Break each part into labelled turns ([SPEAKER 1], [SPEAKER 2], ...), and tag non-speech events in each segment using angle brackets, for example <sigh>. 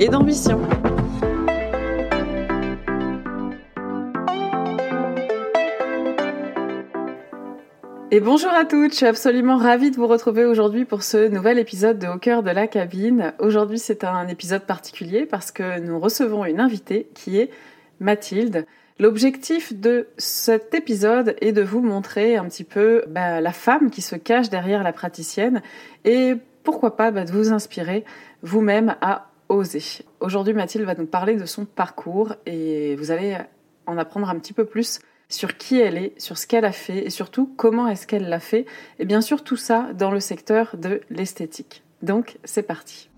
[SPEAKER 1] et d'ambition. Et bonjour à toutes, je suis absolument ravie de vous retrouver aujourd'hui pour ce nouvel épisode de Au cœur de la cabine. Aujourd'hui c'est un épisode particulier parce que nous recevons une invitée qui est Mathilde. L'objectif de cet épisode est de vous montrer un petit peu bah, la femme qui se cache derrière la praticienne et pourquoi pas bah, de vous inspirer vous-même à oser. Aujourd'hui, Mathilde va nous parler de son parcours et vous allez en apprendre un petit peu plus sur qui elle est, sur ce qu'elle a fait et surtout comment est-ce qu'elle l'a fait. Et bien sûr, tout ça dans le secteur de l'esthétique. Donc, c'est parti.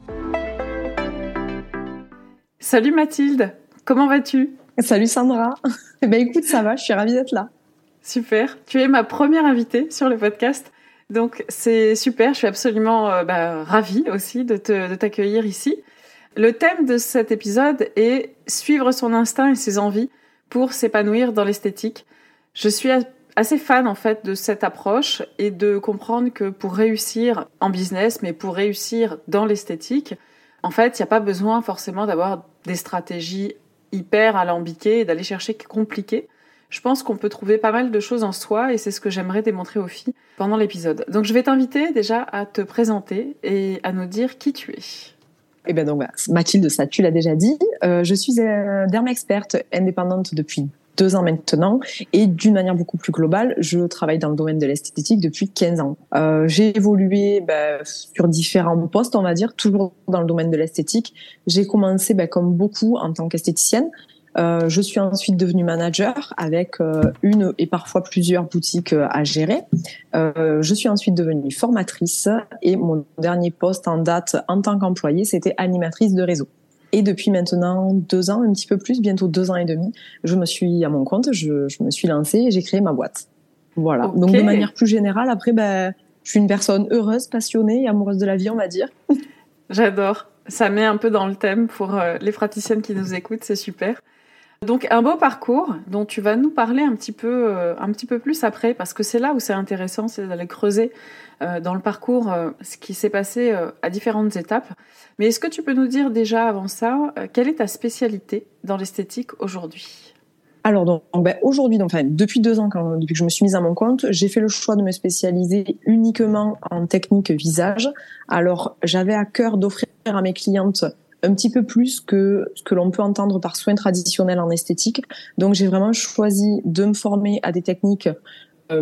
[SPEAKER 1] Salut Mathilde, comment vas-tu?
[SPEAKER 2] Salut Sandra. Eh ben écoute, ça va, je suis ravie d'être là.
[SPEAKER 1] Super. Tu es ma première invitée sur le podcast. Donc c'est super, je suis absolument euh, bah, ravie aussi de t'accueillir ici. Le thème de cet épisode est suivre son instinct et ses envies pour s'épanouir dans l'esthétique. Je suis assez fan en fait de cette approche et de comprendre que pour réussir en business, mais pour réussir dans l'esthétique, en fait, il n'y a pas besoin forcément d'avoir des stratégies hyper alambiquées et d'aller chercher compliqué. Je pense qu'on peut trouver pas mal de choses en soi et c'est ce que j'aimerais démontrer aux filles pendant l'épisode. Donc je vais t'inviter déjà à te présenter et à nous dire qui tu es.
[SPEAKER 2] Eh bien donc, bah, Mathilde, tu l'as déjà dit. Euh, je suis euh, experte indépendante depuis deux ans maintenant et d'une manière beaucoup plus globale, je travaille dans le domaine de l'esthétique depuis 15 ans. Euh, j'ai évolué bah, sur différents postes, on va dire, toujours dans le domaine de l'esthétique. J'ai commencé bah, comme beaucoup en tant qu'esthéticienne euh, je suis ensuite devenue manager avec euh, une et parfois plusieurs boutiques euh, à gérer. je suis ensuite devenue formatrice et mon dernier poste en date en tant qu'employée, c'était animatrice de réseau. Et depuis maintenant deux ans, un petit peu plus, bientôt deux ans et demi, je me suis à mon compte, je, je me suis lancée et j'ai créé ma boîte. Voilà. Donc de manière plus générale, après, ben, je suis une personne heureuse, passionnée et amoureuse de la vie, on va dire.
[SPEAKER 1] J'adore. Ça met un peu dans le thème pour les praticiennes qui nous écoutent, c'est super. Donc un beau parcours dont tu vas nous parler un petit peu, euh, un petit peu plus après, parce que c'est là où c'est intéressant, c'est d'aller creuser euh, dans le parcours euh, ce qui s'est passé à différentes étapes. Mais est-ce que tu peux nous dire déjà avant ça, quelle est ta spécialité dans l'esthétique aujourd'hui?
[SPEAKER 2] Alors donc, ben, aujourd'hui, enfin, depuis deux ans, depuis que je me suis mise à mon compte, j'ai fait le choix de me spécialiser uniquement en technique visage. Alors j'avais à cœur d'offrir à mes clientes un petit peu plus que ce que l'on peut entendre par soins traditionnels en esthétique. Donc j'ai vraiment choisi de me former à des techniques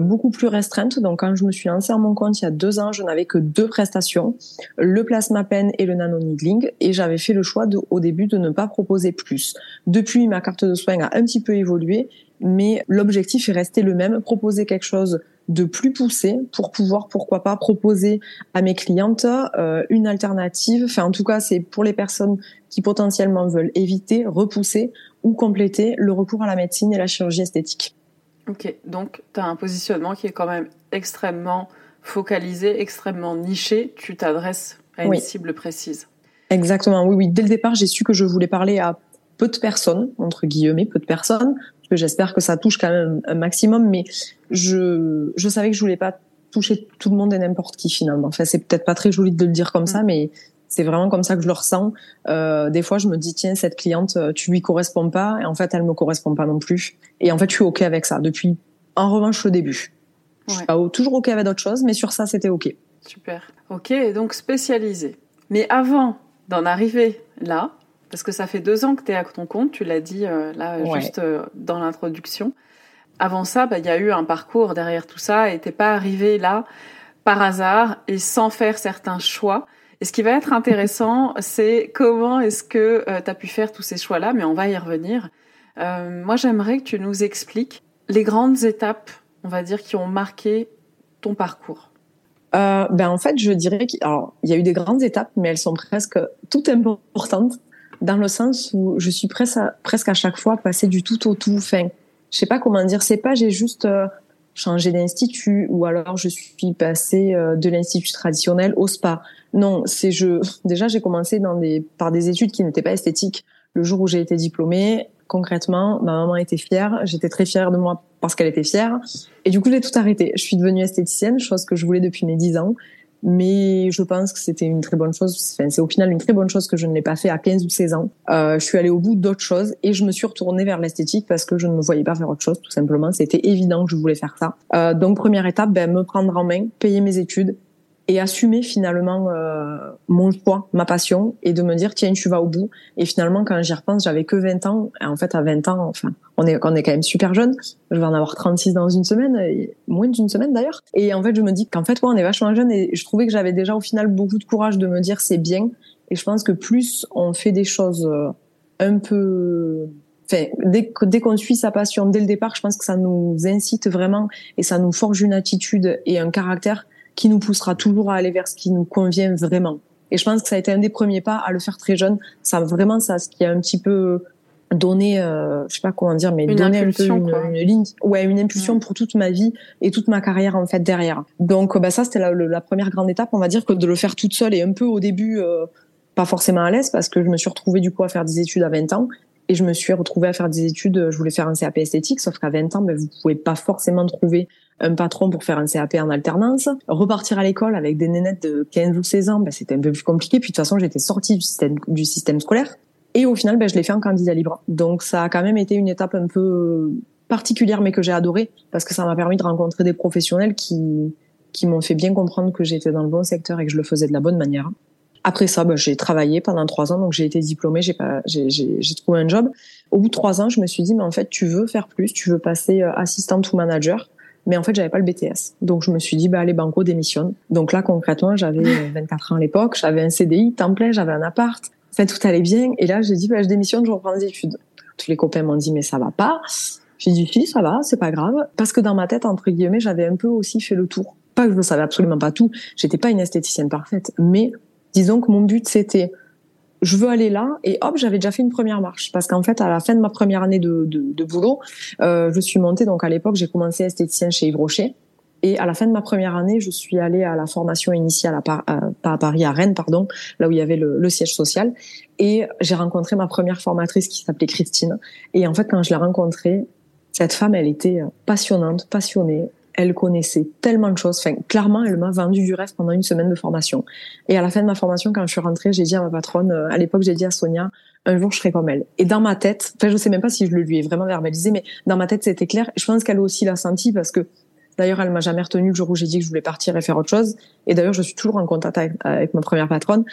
[SPEAKER 2] beaucoup plus restreintes. Donc quand je me suis lancée à mon compte il y a deux ans, je n'avais que deux prestations, le plasma pen et le nano needling, et j'avais fait le choix de, au début de ne pas proposer plus. Depuis, ma carte de soins a un petit peu évolué, mais l'objectif est resté le même, proposer quelque chose de plus poussé pour pouvoir, pourquoi pas, proposer à mes clientes euh, une alternative. Enfin, en tout cas, c'est pour les personnes qui potentiellement veulent éviter, repousser ou compléter le recours à la médecine et la chirurgie esthétique.
[SPEAKER 1] Ok, donc tu as un positionnement qui est quand même extrêmement focalisé, extrêmement niché. Tu t'adresses à une cible précise.
[SPEAKER 2] Exactement, oui, oui. Dès le départ, j'ai su que je voulais parler à peu de personnes, entre guillemets, peu de personnes, que j'espère que ça touche quand même un maximum, mais je, je savais que je voulais pas toucher tout le monde et n'importe qui finalement. Enfin, c'est peut-être pas très joli de le dire comme ça, mm. mais c'est vraiment comme ça que je le ressens. Euh, des fois, je me dis tiens, cette cliente, euh, tu lui corresponds pas, et en fait, elle me correspond pas non plus. Et en fait, je suis ok avec ça depuis, en revanche, le début. Je suis pas toujours ok avec d'autres choses, mais sur ça, c'était ok.
[SPEAKER 1] Super. Ok, donc spécialisé. Mais avant d'en arriver là, parce que ça fait deux ans que tu es à ton compte, tu l'as dit euh, là juste euh, dans l'introduction. Avant ça, bah, il y a eu un parcours derrière tout ça et t'es pas arrivé là par hasard et sans faire certains choix. Et ce qui va être intéressant, c'est comment est-ce que euh, tu as pu faire tous ces choix-là, mais on va y revenir. moi, j'aimerais que tu nous expliques les grandes étapes, on va dire, qui ont marqué ton parcours.
[SPEAKER 2] ben en fait, je dirais qu'il y a eu des grandes étapes, mais elles sont presque toutes importantes. dans le sens où je suis presque à, presque à chaque fois passée du tout au tout. Enfin, je sais pas comment dire. C'est pas j'ai juste changé d'institut ou alors je suis passée euh, de l'institut traditionnel au spa. Non, c'est je. <laughs> Déjà, j'ai commencé dans des par des études qui n'étaient pas esthétiques. Le jour où j'ai été diplômée, concrètement, ma maman était fière. J'étais très fière de moi parce qu'elle était fière. Et du coup, j'ai tout arrêté. Je suis devenue esthéticienne, chose que je voulais depuis mes 10 ans mais je pense que c'était une très bonne chose. C'est au final une très bonne chose que je ne l'ai pas fait à 15 ou 16 ans. Euh, je suis allée au bout d'autres choses et je me suis retournée vers l'esthétique parce que je ne me voyais pas faire autre chose, tout simplement. C'était évident que je voulais faire ça. Euh, donc, première étape, ben, me prendre en main, payer mes études et assumer finalement euh, mon choix, ma passion, et de me dire tiens tu vas au bout. Et finalement quand j'y repense, j'avais que 20 ans. Et en fait à 20 ans, enfin on est on est quand même super jeune. Je vais en avoir 36 dans une semaine, moins d'une semaine d'ailleurs. Et en fait je me dis qu'en fait ouais, on est vachement jeune et je trouvais que j'avais déjà au final beaucoup de courage de me dire c'est bien. Et je pense que plus on fait des choses euh, un peu Enfin, dès qu'on suit sa passion dès le départ, je pense que ça nous incite vraiment et ça nous forge une attitude et un caractère qui nous poussera toujours à aller vers ce qui nous convient vraiment. Et je pense que ça a été un des premiers pas à le faire très jeune. Ça vraiment ça, ce qui a un petit peu donné, euh, je sais pas comment dire, mais
[SPEAKER 1] une
[SPEAKER 2] donné
[SPEAKER 1] un peu
[SPEAKER 2] une, ligne, ouais, une impulsion pour toute ma vie et toute ma carrière en fait derrière. Donc bah ça c'était la, la, première grande étape, on va dire que de le faire toute seule et un peu au début euh, pas forcément à l'aise parce que je me suis retrouvée du coup à faire des études à 20 ans et je me suis retrouvée à faire des études. Je voulais faire un CAP esthétique, sauf qu'à 20 ans, ben, vous pouvez pas forcément trouver un patron pour faire un CAP en alternance. Repartir à l'école avec des nénettes de 15 ou 16 ans, ben, c'était un peu plus compliqué. Puis de toute façon, j'étais sortie du système, du système scolaire. Et au final, ben, je l'ai fait en candidat libre. Donc ça a quand même été une étape un peu particulière, mais que j'ai adorée, parce que ça m'a permis de rencontrer des professionnels qui, qui m'ont fait bien comprendre que j'étais dans le bon secteur et que je le faisais de la bonne manière. Après ça, ben, j'ai travaillé pendant trois ans, donc j'ai été diplômée, j'ai pas, j'ai, j'ai, trouvé un job. Au bout de trois ans, je me suis dit, mais en fait, tu veux faire plus, tu veux passer euh, assistante ou manager mais en fait j'avais pas le BTS. Donc je me suis dit bah allez banco démissionne. Donc là concrètement j'avais <laughs> 24 ans à l'époque, j'avais un CDI temps plein, j'avais un appart, en fait tout allait bien et là j'ai dit bah je démissionne, je reprends des études. Tous les copains m'ont dit mais ça va pas. J'ai dit si ça va, c'est pas grave parce que dans ma tête entre guillemets j'avais un peu aussi fait le tour. Pas que je ne savais absolument pas tout, j'étais pas une esthéticienne parfaite, mais disons que mon but c'était je veux aller là et hop j'avais déjà fait une première marche. Parce qu'en fait à la fin de ma première année de, de, de boulot euh, je suis montée. Donc à l'époque j'ai commencé esthéticienne chez Yves Rocher. Et à la fin de ma première année je suis allée à la formation initiale à, pas à Paris à Rennes pardon là où il y avait le, le siège social. Et j'ai rencontré ma première formatrice qui s'appelait Christine. Et en fait quand je l'ai rencontrée cette femme elle était passionnante passionnée elle connaissait tellement de choses. Enfin, clairement, elle m'a vendu du rêve pendant une semaine de formation. Et à la fin de ma formation, quand je suis rentrée, j'ai dit à ma patronne, euh, à l'époque, j'ai dit à Sonia, un jour, je serai comme elle. Et dans ma tête, enfin, je sais même pas si je le lui ai vraiment verbalisé, mais dans ma tête, c'était clair. Je pense qu'elle aussi l'a senti parce que, d'ailleurs, elle m'a jamais retenue le jour où j'ai dit que je voulais partir et faire autre chose. Et d'ailleurs, je suis toujours en contact avec, avec ma première patronne.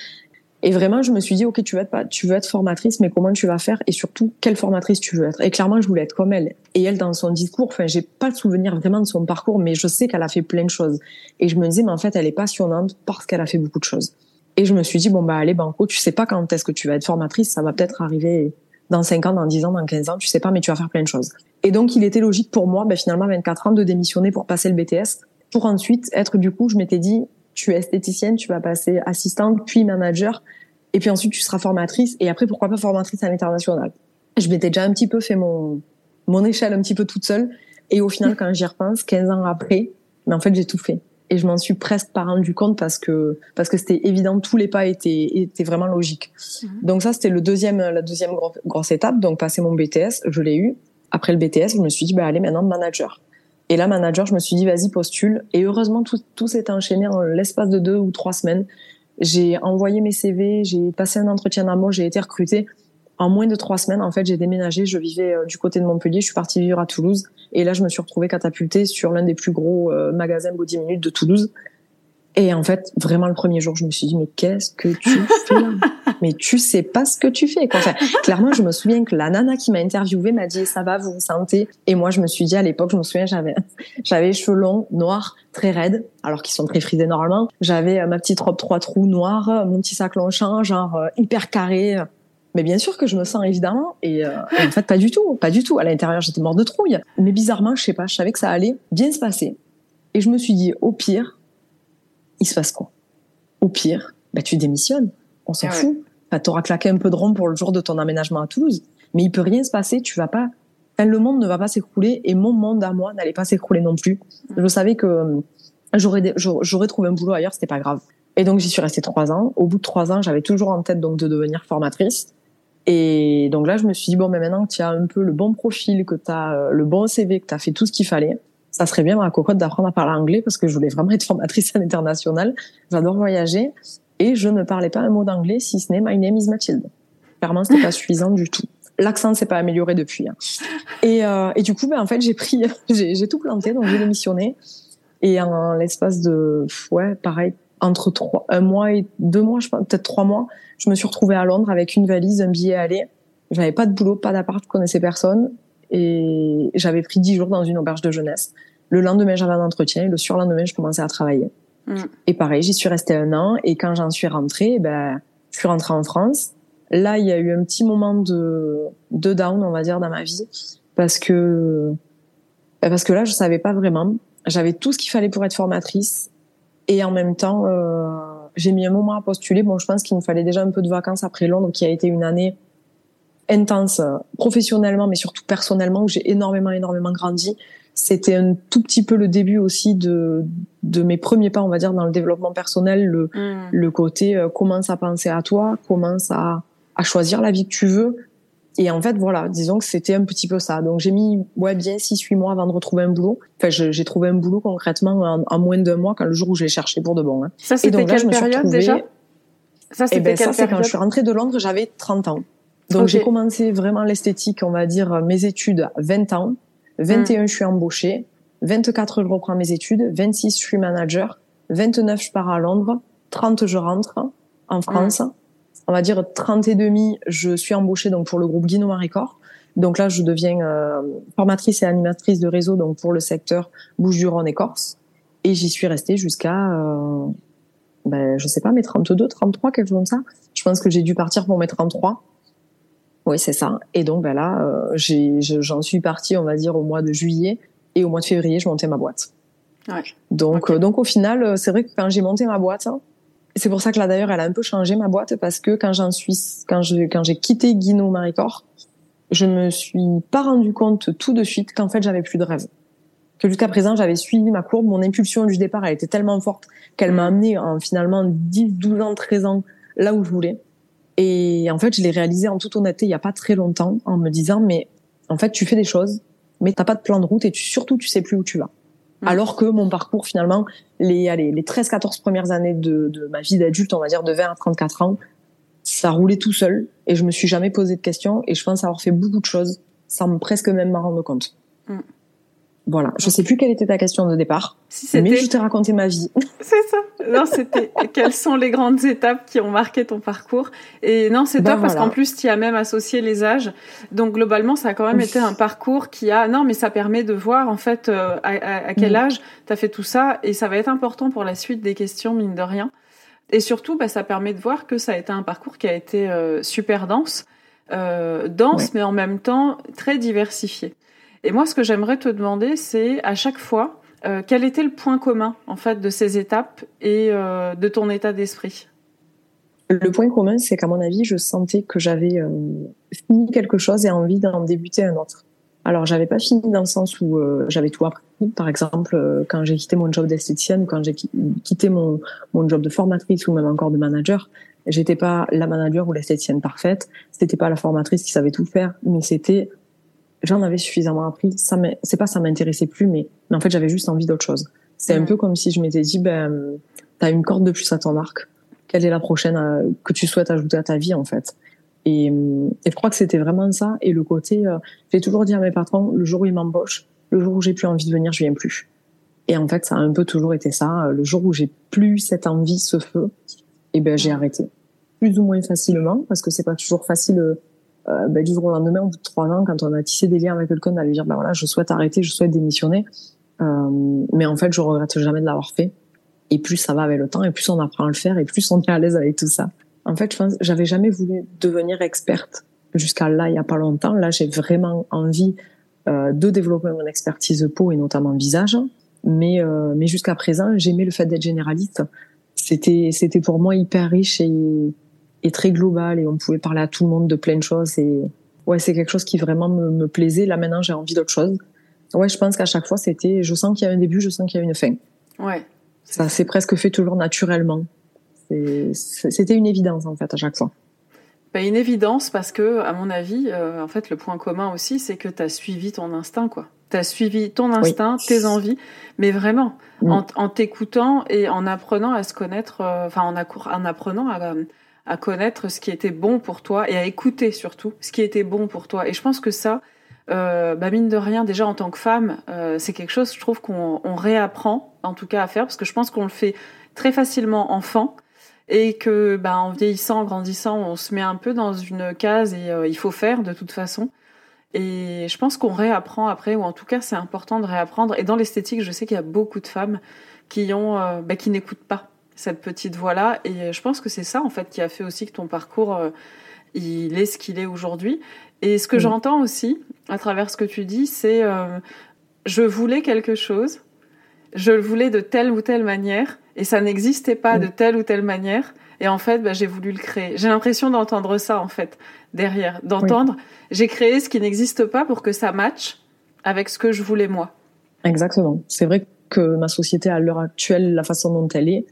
[SPEAKER 2] Et vraiment, je me suis dit, ok, tu veux être, tu veux être formatrice, mais comment tu vas faire? Et surtout, quelle formatrice tu veux être? Et clairement, je voulais être comme elle. Et elle, dans son discours, enfin, j'ai pas le souvenir vraiment de son parcours, mais je sais qu'elle a fait plein de choses. Et je me disais, mais en fait, elle est passionnante parce qu'elle a fait beaucoup de choses. Et je me suis dit, bon, bah, allez, banco, tu sais pas quand est-ce que tu vas être formatrice, ça va peut-être arriver dans 5 ans, dans 10 ans, dans 15 ans, tu sais pas, mais tu vas faire plein de choses. Et donc, il était logique pour moi, ben, finalement, 24 ans, de démissionner pour passer le BTS, pour ensuite être, du coup, je m'étais dit, tu es esthéticienne, tu vas passer assistante, puis manager, et puis ensuite tu seras formatrice, et après pourquoi pas formatrice à l'international. Je m'étais déjà un petit peu fait mon mon échelle un petit peu toute seule, et au final quand j'y repense, 15 ans après, mais en fait j'ai tout fait. Et je m'en suis presque pas rendu compte parce que parce que c'était évident, tous les pas étaient étaient vraiment logiques. Mhm. Donc ça c'était le deuxième la deuxième grosse étape, donc passer mon BTS, je l'ai eu. Après le BTS, je me suis dit bah allez maintenant manager. Et là, manager, je me suis dit, vas-y, postule. Et heureusement, tout, tout s'est enchaîné en l'espace de deux ou trois semaines. J'ai envoyé mes CV, j'ai passé un entretien d'amour, j'ai été recrutée. En moins de trois semaines, en fait, j'ai déménagé. Je vivais euh, du côté de Montpellier. Je suis partie vivre à Toulouse. Et là, je me suis retrouvée catapultée sur l'un des plus gros euh, magasins Body Minute de Toulouse. Et en fait, vraiment le premier jour, je me suis dit mais qu'est-ce que tu fais là? <laughs> Mais tu sais pas ce que tu fais. Quoi. Enfin, clairement, je me souviens que la nana qui m'a interviewée m'a dit ça va, vous vous sentez? Et moi, je me suis dit à l'époque, je me souviens, j'avais <laughs> j'avais les cheveux longs, noirs, très raides, alors qu'ils sont très frisés normalement. J'avais euh, ma petite robe trois trous noire, euh, mon petit sac Longchamp, genre euh, hyper carré. Mais bien sûr que je me sens évidemment, et, et en fait pas du tout, pas du tout. À l'intérieur, j'étais morte de trouille. Mais bizarrement, je sais pas, je savais que ça allait bien se passer. Et je me suis dit, au pire, il se passe quoi? Au pire, bah, tu démissionnes. On s'en ah fout. tu t'auras claqué un peu de rond pour le jour de ton aménagement à Toulouse, mais il peut rien se passer. Tu vas pas, le monde ne va pas s'écrouler et mon monde à moi n'allait pas s'écrouler non plus. Je savais que euh, j'aurais, j'aurais trouvé un boulot ailleurs, c'était pas grave. Et donc j'y suis restée trois ans. Au bout de trois ans, j'avais toujours en tête donc de devenir formatrice. Et donc là, je me suis dit bon, mais maintenant que tu as un peu le bon profil, que tu as euh, le bon CV, que tu as fait tout ce qu'il fallait, ça serait bien ma cocotte d'apprendre à parler anglais parce que je voulais vraiment être formatrice à l'international. J'adore voyager et je ne parlais pas un mot d'anglais si ce n'est My name is Mathilde. Clairement, c'était pas suffisant du tout. L'accent s'est pas amélioré depuis. Hein. Et, euh, et du coup, ben en fait, j'ai pris, <laughs> j'ai tout planté, donc j'ai démissionné. Et en l'espace de, ouais, pareil, entre trois, un mois et deux mois, je pense, peut-être trois mois, je me suis retrouvée à Londres avec une valise, un billet à aller. J'avais pas de boulot, pas d'appart, je connaissais personne. Et j'avais pris dix jours dans une auberge de jeunesse. Le lendemain, j'avais un entretien et le surlendemain, je commençais à travailler. Mm. Et pareil, j'y suis restée un an. Et quand j'en suis rentrée, ben, je suis rentrée en France. Là, il y a eu un petit moment de, de down, on va dire, dans ma vie. Parce que, ben, parce que là, je savais pas vraiment. J'avais tout ce qu'il fallait pour être formatrice. Et en même temps, euh, j'ai mis un moment à postuler. Bon, je pense qu'il me fallait déjà un peu de vacances après Londres, qui a été une année intense professionnellement, mais surtout personnellement, où j'ai énormément, énormément grandi. C'était un tout petit peu le début aussi de, de mes premiers pas, on va dire, dans le développement personnel, le, mm. le côté euh, commence à penser à toi, commence à, à choisir la vie que tu veux. Et en fait, voilà, disons que c'était un petit peu ça. Donc j'ai mis ouais bien six huit mois avant de retrouver un boulot. Enfin, j'ai trouvé un boulot concrètement en, moins d'un mois, quand le jour où j'ai cherché pour de bon. Hein.
[SPEAKER 1] Ça c'était quelle période déjà?
[SPEAKER 2] Ça c'était eh ben, ça c'est quand je suis rentrée de Londres, j'avais 30 ans. Donc j'ai commencé vraiment l'esthétique, on va dire mes études à 20 ans. 21 hmm. je suis embauchée, 24 je reprends mes études, 26 je suis manager, 29 je pars à Londres, 30 je rentre en France. Hmm on va dire 30 et demi, je suis embauchée donc pour le groupe Guinoma Marécor. Donc là, je deviens euh, formatrice et animatrice de réseau donc pour le secteur Bouches-du-Rhône et Corse. Et j'y suis restée jusqu'à, euh, ben, je sais pas, mes 32, 33, quelque chose comme ça. Je pense que j'ai dû partir pour mes 33. Oui, c'est ça. Et donc ben là, euh, j'en suis partie, on va dire, au mois de juillet. Et au mois de février, je montais ma boîte. Ouais. Donc, euh, donc au final, c'est vrai que quand j'ai monté ma boîte, c'est pour ça que là d'ailleurs elle a un peu changé ma boîte parce que quand j'en suis quand je quand j'ai quitté Guino Maricor, je me suis pas rendu compte tout de suite qu'en fait j'avais plus de rêve. Que jusqu'à présent j'avais suivi ma courbe, mon impulsion du départ elle était tellement forte qu'elle m'a amené en finalement 10, 12 ans, 13 ans là où je voulais. Et en fait je l'ai réalisé en toute honnêteté il y a pas très longtemps en me disant mais en fait tu fais des choses mais t'as pas de plan de route et tu, surtout tu sais plus où tu vas. Mm. Alors que mon parcours, finalement, les, allez, les 13-14 premières années de, de ma vie d'adulte, on va dire de 20 à 34 ans, ça roulait tout seul et je me suis jamais posé de questions et je pense avoir fait beaucoup de choses sans presque même m'en rendre compte. Mm. Voilà. Je sais plus quelle était ta question de départ, mais je t'ai raconté ma vie. <laughs>
[SPEAKER 1] C'est ça. Non, c'était <laughs> quelles sont les grandes étapes qui ont marqué ton parcours. Et non, c'est ben top parce qu'en plus, tu as même associé les âges. Donc globalement, ça a quand même été un parcours qui a. Non, mais ça permet de voir en fait euh, à, quel mm. âge tu as fait tout ça, et ça va être important pour la suite des questions mine de rien. Et surtout, bah, ça permet de voir que ça a été un parcours qui a été euh, super dense, euh, dense, mais en même temps très diversifié. Et moi, ce que j'aimerais te demander, c'est à chaque fois, euh, quel était le point commun en fait de ces étapes et euh, de ton état d'esprit?
[SPEAKER 2] Le point commun, c'est qu'à mon avis, je sentais que j'avais euh, fini quelque chose et envie d'en débuter un autre. Alors, j'avais pas fini dans le sens où j'avais tout appris. Par exemple, quand j'ai quitté mon job d'esthéticienne quand j'ai quitté mon, mon job de formatrice ou même encore de manager, j'étais pas la manager ou l'esthéticienne parfaite. C'était pas la formatrice qui savait tout faire, mais c'était j'en avais suffisamment appris. Ça c'est pas ça m'intéressait plus, mais, en fait j'avais juste envie d'autre chose. C'est un peu comme si je m'étais dit, ben, t'as une corde de plus à ton arc. Quelle est la prochaine euh, que tu souhaites ajouter à ta vie en fait? Et, et, je crois que c'était vraiment ça. Et le côté, euh, j'ai toujours dit à mes patrons, le jour où ils m'embauchent, le jour où j'ai plus envie de venir, je viens plus. Et en fait, ça a un peu toujours été ça. Le jour où j'ai plus cette envie, ce feu, et eh ben j'ai arrêté. Plus ou moins facilement, parce que c'est pas toujours facile euh, ben, du jour au lendemain, au bout de trois ans, quand on a tissé des liens avec quelqu'un, lui dire, ben voilà, je souhaite arrêter, je souhaite démissionner. Euh, mais en fait, je regrette jamais de l'avoir fait. Et plus ça va avec le temps, et plus on apprend à le faire, et plus on est à l'aise avec tout ça. En fait, je pense, j'avais jamais voulu devenir experte jusqu'à là, il y a pas longtemps. Là, j'ai vraiment envie euh, de développer mon expertise peau et notamment visage. Mais, euh, mais jusqu'à présent, j'aimais le fait d'être généraliste. C'était, c'était pour moi hyper riche et, et très global et on pouvait parler à tout le monde de plein de choses et ouais, c'est quelque chose qui vraiment me, me plaisait. Là maintenant, j'ai envie d'autre chose. Ouais, je pense qu'à chaque fois, c'était, je sens qu'il y a un début, je sens qu'il y a une fin.
[SPEAKER 1] Ouais.
[SPEAKER 2] Ça s'est presque fait toujours naturellement. C'était une évidence en fait à chaque fois.
[SPEAKER 1] Bah, une évidence parce que, à mon avis, euh, en fait, le point commun aussi, c'est que tu as suivi ton instinct, quoi. Tu as suivi ton instinct, tes envies, mais vraiment, mm. en, t'écoutant et en apprenant à se connaître, euh, enfin, en, en, apprenant à, à connaître ce qui était bon pour toi et à écouter surtout ce qui était bon pour toi. Et je pense que ça, euh, bah mine de rien, déjà en tant que femme, euh, c'est quelque chose, je trouve qu'on on réapprend, en tout cas à faire, parce que je pense qu'on le fait très facilement enfant et que, bah, en vieillissant, en grandissant, on se met un peu dans une case et euh, il faut faire de toute façon. Et je pense qu'on réapprend après, ou en tout cas, c'est important de réapprendre. Et dans l'esthétique, je sais qu'il y a beaucoup de femmes qui ont, bah, qui n'écoutent pas cette petite voix-là. Et je pense que c'est ça, en fait, qui a fait aussi que ton parcours, euh, il est ce qu'il est aujourd'hui. Et ce que j'entends aussi, à travers ce que tu dis, c'est euh, je voulais quelque chose, je le voulais de telle ou telle manière, et ça n'existait pas de telle ou telle manière. Et en fait, bah, j'ai voulu le créer. J'ai l'impression d'entendre ça, en fait, derrière. D'entendre, j'ai créé ce qui n'existe pas pour que ça matche avec ce que je voulais moi.
[SPEAKER 2] Exactement. C'est vrai que ma société, à l'heure actuelle, la façon dont elle est,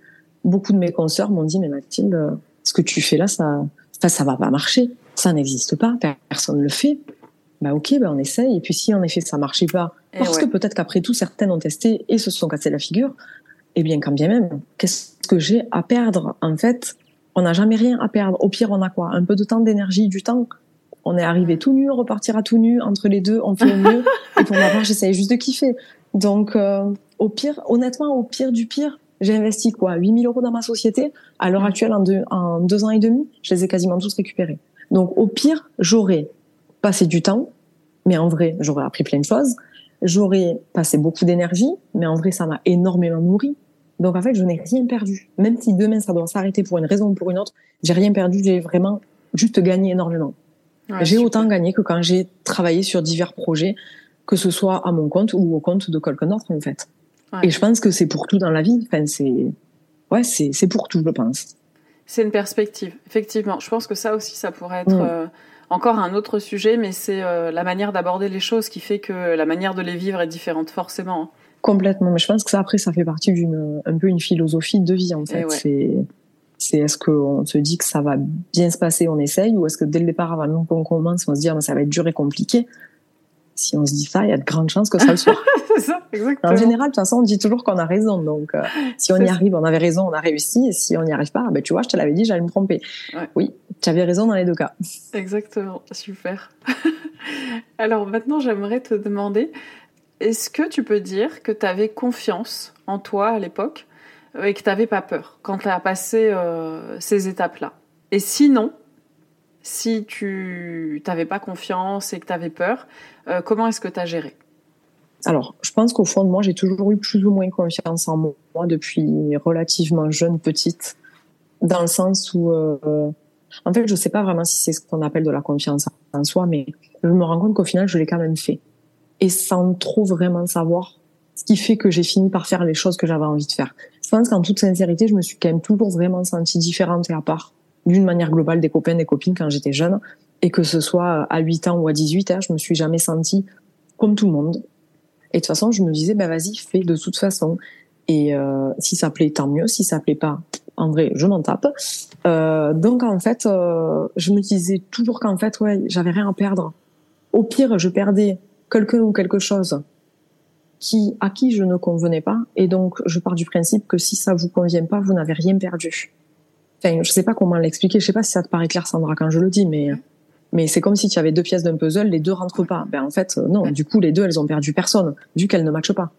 [SPEAKER 2] beaucoup de mes consoeurs m'ont dit, mais Mathilde, ce que tu fais là, ça, ça, ça va pas marcher. Ça n'existe pas. Personne ne le fait. Bah, ok, bah, on essaye. Et puis, si en effet ça marchait pas, parce que peut-être qu'après tout, certaines ont testé et se sont cassées la figure, eh bien, quand bien même, qu'est-ce que j'ai à perdre? En fait, on n'a jamais rien à perdre. Au pire, on a quoi? Un peu de temps, d'énergie, du temps. On est arrivé tout nu, on repartira tout nu. Entre les deux, on fait au mieux. <laughs> et pour ma part, j'essaye juste de kiffer. Donc, euh, au pire, honnêtement, au pire du pire, j'ai investi quoi 8000 euros dans ma société. À l'heure actuelle, en deux, en deux ans et demi, je les ai quasiment tous récupérés. Donc au pire, j'aurais passé du temps, mais en vrai, j'aurais appris plein de choses. J'aurais passé beaucoup d'énergie, mais en vrai, ça m'a énormément nourri. Donc en fait, je n'ai rien perdu. Même si demain ça doit s'arrêter pour une raison ou pour une autre, j'ai rien perdu. J'ai vraiment juste gagné énormément. j'ai autant gagné que quand j'ai travaillé sur divers projets, que ce soit à mon compte ou au compte de quelqu'un d'autre en fait. Et je pense que c'est pour tout dans la vie. Enfin, c'est ouais, c'est c'est pour tout, je pense.
[SPEAKER 1] C'est une perspective, effectivement. Je pense que ça aussi, ça pourrait être mm. euh, encore un autre sujet, mais c'est euh, la manière d'aborder les choses qui fait que la manière de les vivre est différente, forcément.
[SPEAKER 2] Complètement. Mais je pense que ça, après, ça fait partie d'une un peu une philosophie de vie, en fait. C'est c'est est-ce qu'on se dit que ça va bien se passer, on essaye, ou est-ce que dès le départ, avant qu'on commence, on se dit ah, ça va être dur et compliqué si on se dit ça, il y a de grandes chances que ça le soit. <laughs>
[SPEAKER 1] c'est ça, exactement.
[SPEAKER 2] En général, de toute façon, on dit toujours qu'on a raison. Donc, euh, si on y arrive, on avait raison, on a réussi. Et si on n'y arrive pas, ben, tu vois, je te l'avais dit, j'allais me tromper. Oui, tu avais raison dans les deux cas.
[SPEAKER 1] Exactement, super. <laughs> Alors maintenant, j'aimerais te demander, est-ce que tu peux dire que tu avais confiance en toi à l'époque euh, et que tu n'avais pas peur quand tu as passé euh, ces étapes-là? Et sinon, si tu n'avais pas confiance et que tu avais peur, euh, comment est-ce que tu as géré?
[SPEAKER 2] Alors, je pense qu'au fond de moi, j'ai toujours eu plus ou moins confiance en moi depuis relativement jeune, petite, dans le sens où, euh, en fait, je sais pas vraiment si c'est ce qu'on appelle de la confiance en soi, mais je me rends compte qu'au final, je l'ai quand même fait. Et sans trop vraiment savoir ce qui fait que j'ai fini par faire les choses que j'avais envie de faire. Je pense qu'en toute sincérité, je me suis quand même toujours vraiment sentie différente et à part d'une manière globale des copains, des copines quand j'étais jeune. Et que ce soit à 8 ans ou à 18 ans, je me suis jamais sentie comme tout le monde. Et de toute façon, je me disais, bah vas-y, fais de toute façon. Et euh, si ça plaît, tant mieux. Si ça plaît pas, en vrai, je m'en tape. Euh, donc en fait, euh, je me disais toujours qu'en fait, ouais, j'avais rien à perdre. Au pire, je perdais quelqu'un ou quelque chose qui à qui je ne convenais pas. Et donc, je pars du principe que si ça vous convient pas, vous n'avez rien perdu. Enfin, je sais pas comment l'expliquer. Je sais pas si ça te paraît clair, Sandra, quand je le dis, mais mais c'est comme si tu avais deux pièces d'un puzzle, les deux rentrent pas. Ben en fait, euh, non. Du coup, les deux, elles ont perdu personne, vu qu'elles ne matchent pas.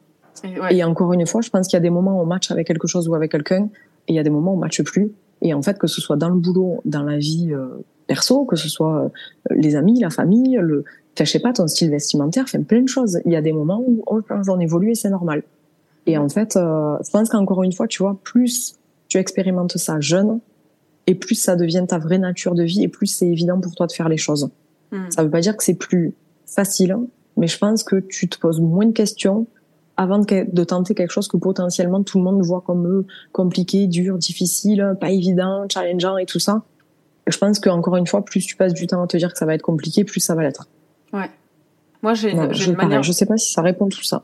[SPEAKER 2] Et, encore une fois, je pense qu'il y a des moments où on match avec quelque chose ou avec quelqu'un, et il y a des moments où on matche plus. Et en fait, que ce soit dans le boulot, dans la vie euh, perso, que ce soit euh, les amis, la famille, le, enfin, je sais pas, ton style vestimentaire, fait plein de choses. Il y a des moments où on, on évolue et c'est normal. Et en fait, je pense qu'encore une fois, tu vois, plus tu expérimentes ça jeune, et plus ça devient ta vraie nature de vie et plus c'est évident pour toi de faire les choses. Hmm. Ça veut pas dire que c'est plus facile, mais je pense que tu te poses moins de questions avant de, tenter quelque chose que potentiellement tout le monde voit comme compliqué, dur, difficile, pas évident, challengeant et tout ça. je pense qu'encore une fois, plus tu passes du temps à te dire que ça va être compliqué, plus ça va l'être.
[SPEAKER 1] Ouais. Moi, j'ai une, manière.
[SPEAKER 2] Je sais pas si ça répond tout ça.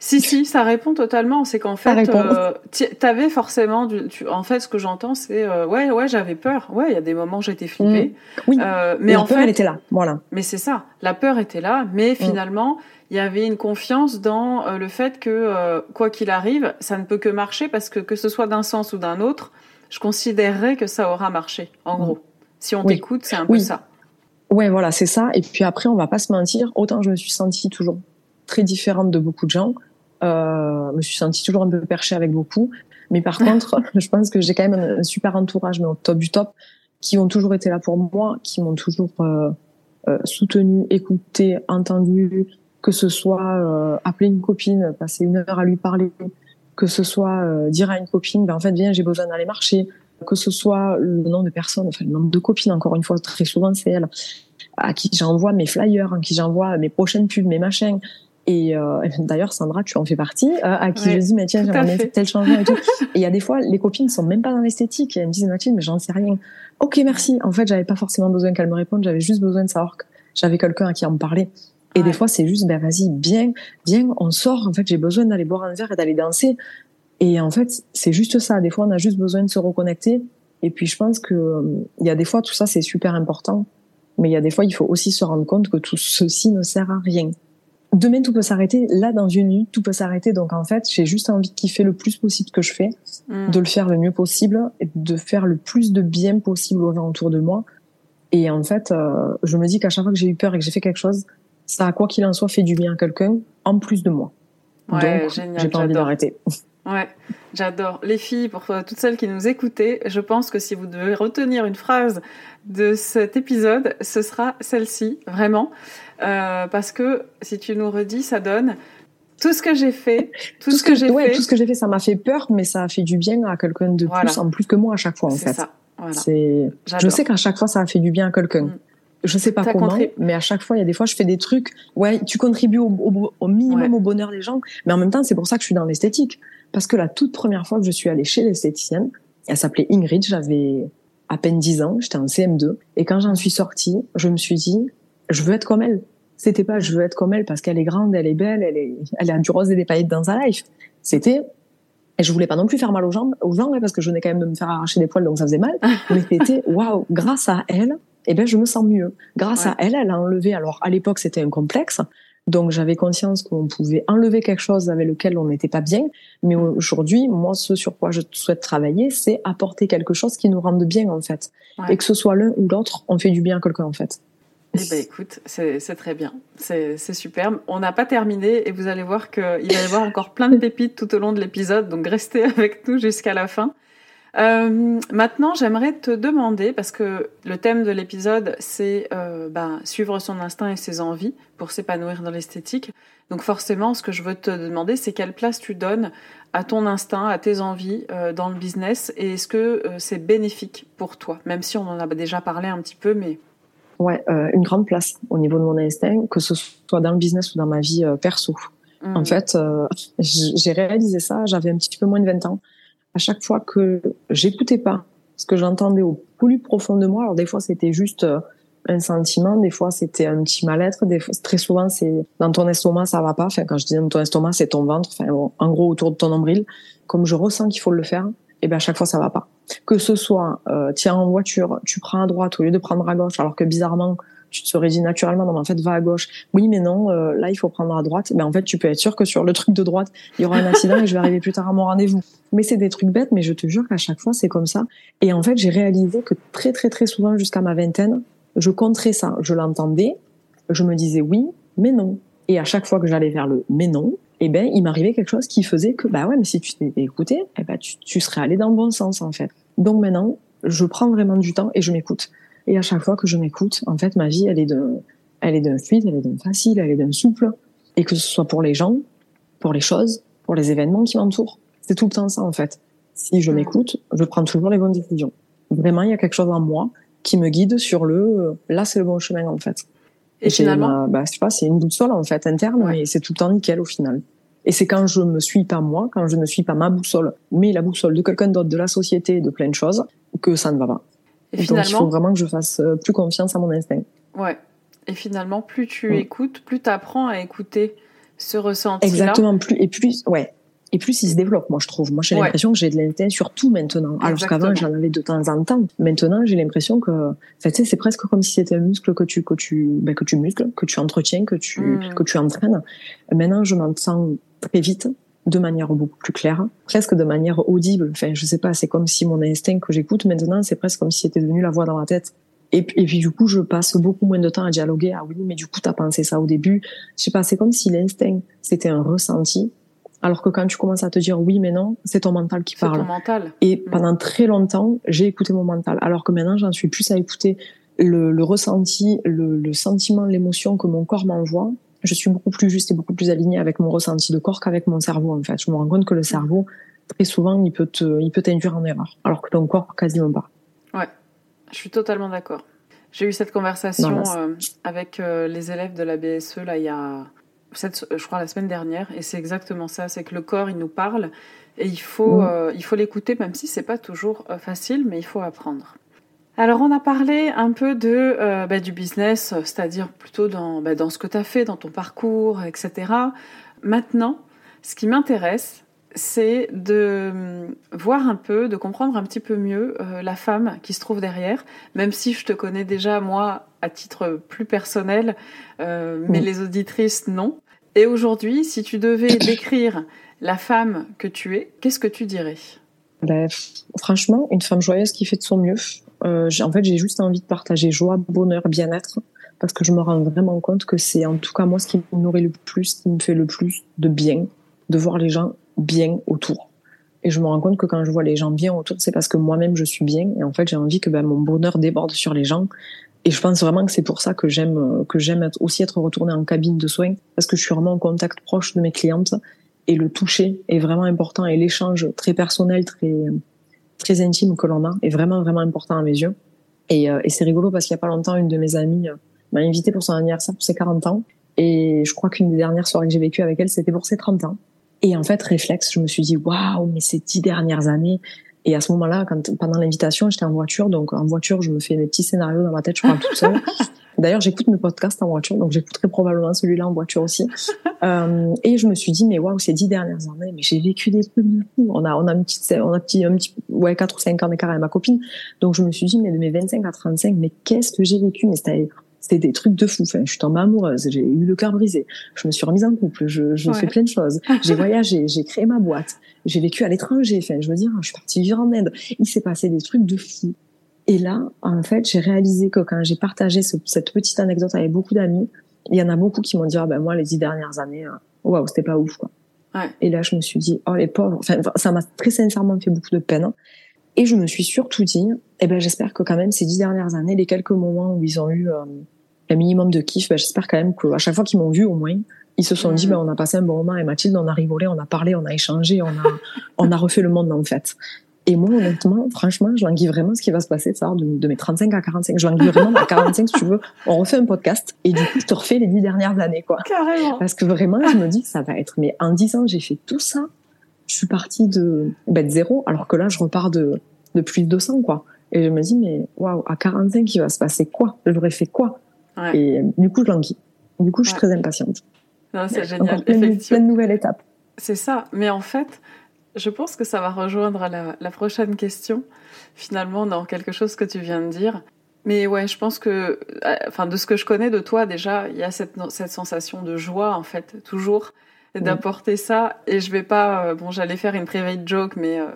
[SPEAKER 1] Si, si, ça répond totalement. C'est qu'en fait, euh, t'avais forcément du. Tu, en fait, ce que j'entends, c'est euh, ouais, ouais, j'avais peur. Ouais, il y a des moments où j'étais flippée.
[SPEAKER 2] Mmh. Oui. Euh, mais la en peur, fait, elle était là. Voilà.
[SPEAKER 1] Mais c'est ça. La peur était là, mais mmh. finalement, il y avait une confiance dans euh, le fait que quoi qu'il arrive, ça ne peut que marcher parce que que ce soit d'un sens ou d'un autre, je considérerais que ça aura marché. En mmh. gros, si on t'écoute, c'est un peu ça.
[SPEAKER 2] Ouais, voilà, c'est ça. Et puis après, on va pas se mentir. Autant je me suis sentie toujours très différente de beaucoup de gens euh, me suis sentie toujours un peu perchée avec beaucoup. Mais par <laughs> contre, je pense que j'ai quand même un, super entourage, mais au top du top, qui ont toujours été là pour moi, qui m'ont toujours euh, euh, soutenu, écouté, entendu, que ce soit euh, appeler une copine, passer une heure à lui parler, que ce soit euh, dire à une copine, ben en fait viens, j'ai besoin d'aller marcher, que ce soit le nom de personnes, enfin le nombre de copines, encore une fois, très souvent c'est elle, à qui j'envoie mes flyers, à qui j'envoie mes prochaines pubs, mes machins, et euh, <laughs> d'ailleurs, Sandra, tu en fais partie, euh, à qui je dis, mais tiens, j'aimerais tel changement et tout. et il y a des fois, les copines sont même pas dans l'esthétique. Et elles me disent, Mathilde, mais j'en sais rien. Ok, merci. En fait, j'avais pas forcément besoin qu'elle me réponde. J'avais juste besoin de savoir que j'avais quelqu'un à qui en parler. Et des fois, c'est juste, ben vas-y, bien, bien, on sort. En fait, j'ai besoin d'aller boire un verre et d'aller danser. Et en fait, c'est juste ça. Des fois, on a juste besoin de se reconnecter. Et puis, je pense que il y a des fois, tout ça, c'est super important. Mais il y a des fois, il faut aussi se rendre compte que tout ceci ne sert à rien demain tout peut s'arrêter. Là, dans une nuit, tout peut s'arrêter. Donc en fait, j'ai juste envie de kiffer le plus possible que je fais, mm. de le faire le mieux possible, et de faire le plus de bien possible aux gens autour de moi. Et en fait, euh, je me dis qu'à chaque fois que j'ai eu peur et que j'ai fait quelque chose, ça quoi qu'il en soit fait du bien à quelqu'un, en plus de moi.
[SPEAKER 1] Ouais,
[SPEAKER 2] Donc, j'ai pas envie d'arrêter. <laughs>
[SPEAKER 1] Ouais, j'adore. Les filles, pour toutes celles qui nous écoutaient, je pense que si vous devez retenir une phrase de cet épisode, ce sera celle-ci, vraiment. Euh, parce que si tu nous redis, ça donne tout ce que j'ai fait, tout, ce que, j'ai fait.
[SPEAKER 2] Tout ce que j'ai fait, ça m'a fait peur, mais ça a fait du bien à quelqu'un de plus, en plus que moi à chaque fois, en fait. Ça. Voilà. C'est, je sais qu'à chaque fois, ça a fait du bien à quelqu'un. Mm. Je sais pas comment, mais à chaque fois, il y a des fois, je fais des trucs. Ouais, tu contribues au, au, minimum au bonheur des gens, mais en même temps, c'est pour ça que je suis dans l'esthétique. Parce que la toute première fois que je suis allée chez l'esthéticienne, elle s'appelait Ingrid, j'avais à peine 10 ans, j'étais en CM2, et quand j'en suis sortie, je me suis dit, je veux être comme elle. C'était pas je veux être comme elle parce qu'elle est grande, elle est belle, elle est, elle a du rose et des paillettes dans sa life. C'était, et je voulais pas non plus faire mal aux jambes, aux jambes, parce que je venais quand même de me faire arracher des poils, donc ça faisait mal. <laughs> mais c'était, waouh, grâce à elle, eh ben, je me sens mieux. Grâce à elle, elle a enlevé, alors à l'époque, c'était un complexe. Donc j'avais conscience qu'on pouvait enlever quelque chose avec lequel on n'était pas bien, mais aujourd'hui, moi, ce sur quoi je souhaite travailler, c'est apporter quelque chose qui nous rende bien en fait, et que ce soit l'un ou l'autre, on fait du bien à quelqu'un en fait.
[SPEAKER 1] Eh ben écoute, c'est très bien, c'est superbe. On n'a pas terminé et vous allez voir qu'il va y avoir encore plein de pépites tout au long de l'épisode, donc restez avec nous jusqu'à la fin. Euh, maintenant, j'aimerais te demander, parce que le thème de l'épisode, c'est euh, ben, suivre son instinct et ses envies pour s'épanouir dans l'esthétique. Donc forcément, ce que je veux te demander, c'est quelle place tu donnes à ton instinct, à tes envies euh, dans le business, et est-ce que c'est bénéfique pour toi, même si on en a déjà parlé un petit peu, mais
[SPEAKER 2] Ouais, une grande place au niveau de mon instinct, que ce soit dans le business ou dans ma vie perso. En mm. fait, j'ai réalisé ça, j'avais un petit peu moins de 20 ans. À chaque fois que j'écoutais pas ce que j'entendais au plus profond de moi, alors des fois c'était juste euh, un sentiment, des fois c'était un petit mal-être, des fois, très souvent c'est dans ton estomac ça va pas. Enfin, quand je dis dans ton estomac, c'est ton ventre, enfin en gros autour de ton nombril. Comme je ressens qu'il faut le faire, et ben à chaque fois ça va pas. Que ce soit euh, tiens en voiture, tu prends à droite au lieu de prendre à gauche, alors que bizarrement tu te serais dit naturellement non mais en fait va à gauche. Oui mais non, euh, là il faut prendre à droite. Ben en fait tu peux être sûr que sur le truc de droite il y aura un accident et je vais arriver plus tard à mon rendez-vous. Mais c'est des trucs bêtes, mais je te jure qu'à chaque fois c'est comme ça. Et en fait j'ai réalisé que très très très souvent jusqu'à ma vingtaine, je compterais ça, je l'entendais, je me disais oui mais non. Et à chaque fois que j'allais vers le mais non, eh ben il m'arrivait quelque chose qui faisait que bah ouais mais si tu t'étais écouté eh ben tu, tu serais allé dans le bon sens en fait donc maintenant je prends vraiment du temps et je m'écoute et à chaque fois que je m'écoute en fait ma vie elle est de elle est d'un fluide elle est d'un facile elle est d'un souple. Et que ce soit pour les gens pour les choses pour les événements qui m'entourent. C'est tout le temps ça en fait. Si je m'écoute je prends toujours les bonnes décisions. Vraiment il y a quelque chose en moi qui me guide sur le là c'est le bon chemin en fait.
[SPEAKER 1] Et finalement,
[SPEAKER 2] bah, je pas, c'est une boussole en fait interne, et c'est tout le temps nickel au final. Et c'est quand je me suis pas moi, quand je ne suis pas ma boussole, mais la boussole de quelqu'un d'autre, de la société, de plein de choses, que ça ne va pas. Et finalement, Donc il faut vraiment que je fasse euh, plus confiance à mon instinct.
[SPEAKER 1] Ouais. Et finalement, plus tu mm. écoutes, plus tu apprends à écouter ce ressenti.
[SPEAKER 2] Exactement. Plus et plus, ouais. Et plus il se développe, moi je trouve. Moi j'ai l'impression que j'ai de l'instinct surtout maintenant. Alors qu'avant j'en avais de temps en temps. Maintenant j'ai l'impression que, fait, c'est presque comme si c'était un muscle que tu que tu ben, que tu muscles, que tu entretiens, que tu mm. que tu entraînes. Maintenant je m'en sens très vite de manière beaucoup plus claire, presque de manière audible. Enfin, je sais pas, c'est comme si mon instinct que j'écoute maintenant, c'est presque comme si c'était devenu la voix dans la tête. Et, et, puis du coup, je passe beaucoup moins de temps à dialoguer. Ah oui, mais du coup, t'as pensé ça au début. Je sais pas, c'est comme si l'instinct, c'était un ressenti. Alors que quand tu commences à te dire oui, mais non, c'est ton mental qui parle.
[SPEAKER 1] Ton mental.
[SPEAKER 2] Et mm. pendant très longtemps, j'ai écouté mon mental. Alors que maintenant, j'en suis plus à écouter le, le ressenti, le, le sentiment, l'émotion que mon corps m'envoie je suis beaucoup plus juste et beaucoup plus alignée avec mon ressenti de corps qu'avec mon cerveau en fait. Je me rends compte que le cerveau très souvent il peut te il peut t'induire en erreur alors que ton corps quasiment pas.
[SPEAKER 1] Ouais. Je suis totalement d'accord. J'ai eu cette conversation euh, avec euh, les élèves de la BSE là il y a cette, je crois la semaine dernière et c'est exactement ça, c'est que le corps il nous parle et il faut mm. euh, il faut l'écouter même si c'est pas toujours facile mais il faut apprendre. Alors on a parlé un peu de euh, bah, du business, c'est-à-dire plutôt dans, bah, dans ce que tu as fait, dans ton parcours, etc. Maintenant, ce qui m'intéresse, c'est de hum, voir un peu, de comprendre un petit peu mieux euh, la femme qui se trouve derrière, même si je te connais déjà moi à titre plus personnel, euh, mais les auditrices non. Et aujourd'hui, si tu devais <coughs> décrire la femme que tu es, qu'est-ce que tu dirais?
[SPEAKER 2] Ben, Franchement, une femme joyeuse qui fait de son mieux, euh, en fait, j'ai juste envie de partager joie, bonheur, bien-être, parce que je me rends vraiment compte que c'est en tout cas moi ce qui me nourrit le plus, qui me fait le plus de bien, de voir les gens bien autour. Et je me rends compte que quand je vois les gens bien autour, c'est parce que moi-même je suis bien, et en fait j'ai envie que ben, mon bonheur déborde sur les gens. Et je pense vraiment que c'est pour ça que j'aime que j'aime aussi être retournée en cabine de soins, parce que je suis vraiment en contact proche de mes clientes et le toucher est vraiment important et l'échange très personnel, très très intime que l'on a est vraiment vraiment important à mes yeux. Et, euh, et c'est rigolo parce qu'il y a pas longtemps, une de mes amies euh, m'a invité pour son anniversaire pour ses 40 ans. Et je crois qu'une des dernières soirées que j'ai vécues avec elle, c'était pour ses 30 ans. Et en fait, réflexe, je me suis dit, waouh, mais ces dix dernières années. Et à ce moment-là, quand, pendant l'invitation, j'étais en voiture. Donc, en voiture, je me fais mes petits scénarios dans ma tête, je parle toute seule. <laughs> D'ailleurs, j'écoute mes podcasts en voiture, donc j'écouterai probablement celui-là en voiture aussi. <laughs> Euh, et je me suis dit, mais waouh, ces dix dernières années, mais j'ai vécu des trucs de fou. On a, on a une petite, on a petit, un petit, ouais, quatre ou cinq ans d'écart avec ma copine. Donc je me suis dit, mais de mes 25 à 35, mais qu'est-ce que j'ai vécu? Mais c'était, c'était des trucs de fou. Enfin, je suis tombée amoureuse, j'ai eu le cœur brisé, je me suis remise en couple, je, je fais plein de choses. <laughs> J'ai voyagé, j'ai créé ma boîte, j'ai vécu à l'étranger. Enfin, je veux dire, je suis partie vivre en Inde. Il s'est passé des trucs de fou. Et là, en fait, j'ai réalisé que quand j'ai partagé cette petite anecdote avec beaucoup d'amis, il y en a beaucoup qui m'ont dit, ah ben moi, les dix dernières années, euh, waouh, c'était pas ouf, quoi. Ouais. Et là, je me suis dit, oh les pauvres. Enfin, ça m'a très sincèrement fait beaucoup de peine. Et je me suis surtout dit, eh ben, j'espère que quand même ces dix dernières années, les quelques moments où ils ont eu euh, un minimum de kiff, ben, j'espère quand même qu'à chaque fois qu'ils m'ont vu, au moins, ils se sont dit, mm. ben, on a passé un bon moment et Mathilde, on a rigolé, on a parlé, on a échangé, on a, <laughs> on a refait le monde en fait. Et moi, honnêtement, franchement, je languis vraiment ce qui va se passer, ça, de, de mes 35 à 45. Je languis vraiment à 45, si tu veux. On refait un podcast et du coup, je te refais les dix dernières années, quoi.
[SPEAKER 1] Carrément.
[SPEAKER 2] Parce que vraiment, je me dis, ça va être, mais en 10 ans, j'ai fait tout ça. Je suis partie de, ben, de zéro, alors que là, je repars de, de plus de 200, quoi. Et je me dis, mais waouh, à 45, il va se passer quoi? J'aurais fait quoi? Ouais. Et du coup, je languis. Du coup, je suis très impatiente.
[SPEAKER 1] C'est génial.
[SPEAKER 2] Plein, de nouvelles étapes.
[SPEAKER 1] C'est ça. Mais en fait, je pense que ça va rejoindre la, prochaine question, finalement, dans quelque chose que tu viens de dire. Mais ouais, je pense que, euh, enfin, de ce que je connais de toi, déjà, il y a cette, cette sensation de joie, en fait, toujours, d'apporter ça. Et je vais pas, euh, bon, j'allais faire une private joke, mais euh,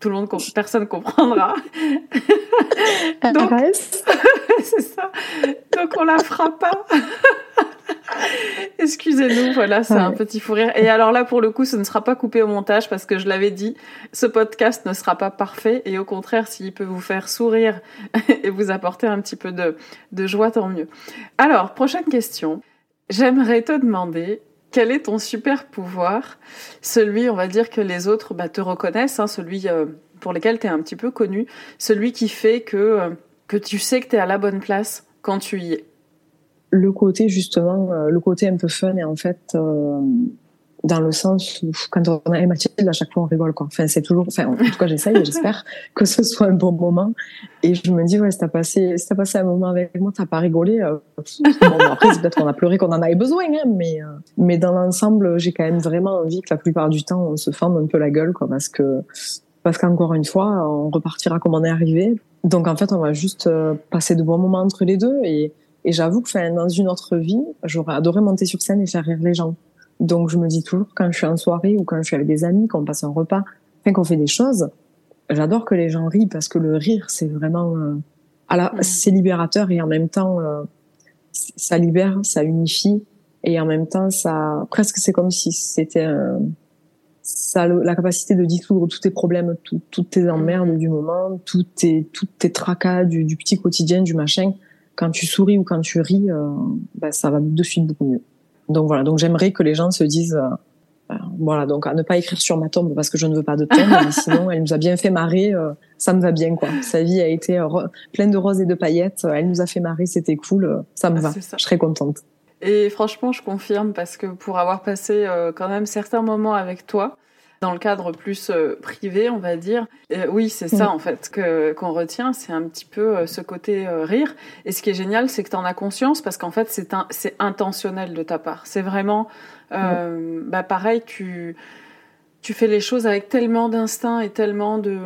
[SPEAKER 1] tout le monde, personne comprendra. <laughs> Donc, <laughs> c'est ça. Donc, on la fera pas. <laughs> Excusez-nous, voilà, c'est un petit fou rire. Et alors là, pour le coup, ce ne sera pas coupé au montage parce que je l'avais dit, ce podcast ne sera pas parfait et au contraire, s'il peut vous faire sourire et vous apporter un petit peu de, de joie, tant mieux. Alors, prochaine question. J'aimerais te demander quel est ton super pouvoir, celui, on va dire, que les autres bah, te reconnaissent, hein, celui euh, pour lequel tu es un petit peu connu, celui qui fait que, euh, que tu sais que tu es à la bonne place quand tu y es.
[SPEAKER 2] Le côté justement, euh, le côté un peu fun et en fait, dans le sens où quand on a Mathilde, à chaque fois on rigole quoi. Enfin c'est toujours, enfin en tout cas j'essaye et j'espère <laughs> que ce soit un bon moment. Et je me dis ouais, si t'as passé, si t'as passé un moment avec moi, t'as pas rigolé. Euh, bon, après peut-être qu'on a pleuré, qu'on en avait besoin, hein, mais euh, mais dans l'ensemble, j'ai quand même vraiment envie que la plupart du temps on se fende un peu la gueule quoi, parce que parce qu'encore une fois, on repartira comme on est arrivé. Donc en fait, on va juste euh, passer de bons moments entre les deux et et j'avoue que enfin, dans une autre vie, j'aurais adoré monter sur scène et faire rire les gens. Donc je me dis toujours quand je suis en soirée ou quand je suis avec des amis, qu'on passe un repas, enfin qu'on fait des choses, j'adore que les gens rient parce que le rire c'est vraiment, euh, à mm. c'est libérateur et en même temps euh, ça libère, ça unifie et en même temps ça presque c'est comme si c'était ça la capacité de dissoudre tous tes problèmes, toutes tes emmerdes mm. du moment, toutes tes toutes tes tracas du, du, petit quotidien, du machin. Quand tu souris ou quand tu ris, euh, bah, ça va de suite beaucoup mieux. Donc voilà, donc j'aimerais que les gens se disent, euh, euh, voilà, donc à ne pas écrire sur ma tombe parce que je ne veux pas de tombe, mais <laughs> sinon elle nous a bien fait marrer, euh, ça me va bien quoi. Sa vie a été pleine de roses et de paillettes, elle nous a fait marrer, c'était cool, ça me ah, va, je serais contente.
[SPEAKER 1] Et franchement, je confirme parce que pour avoir passé quand même certains moments avec toi, dans le cadre plus euh, privé, on va dire, euh, oui, c'est ça mm. en fait que qu'on retient, c'est un petit peu euh, ce côté rire. Et ce qui est génial, c'est que tu en as conscience parce qu'en fait, c'est c'est intentionnel de ta part. C'est vraiment, mm. bah pareil, tu tu fais les choses avec tellement d'instinct et tellement de,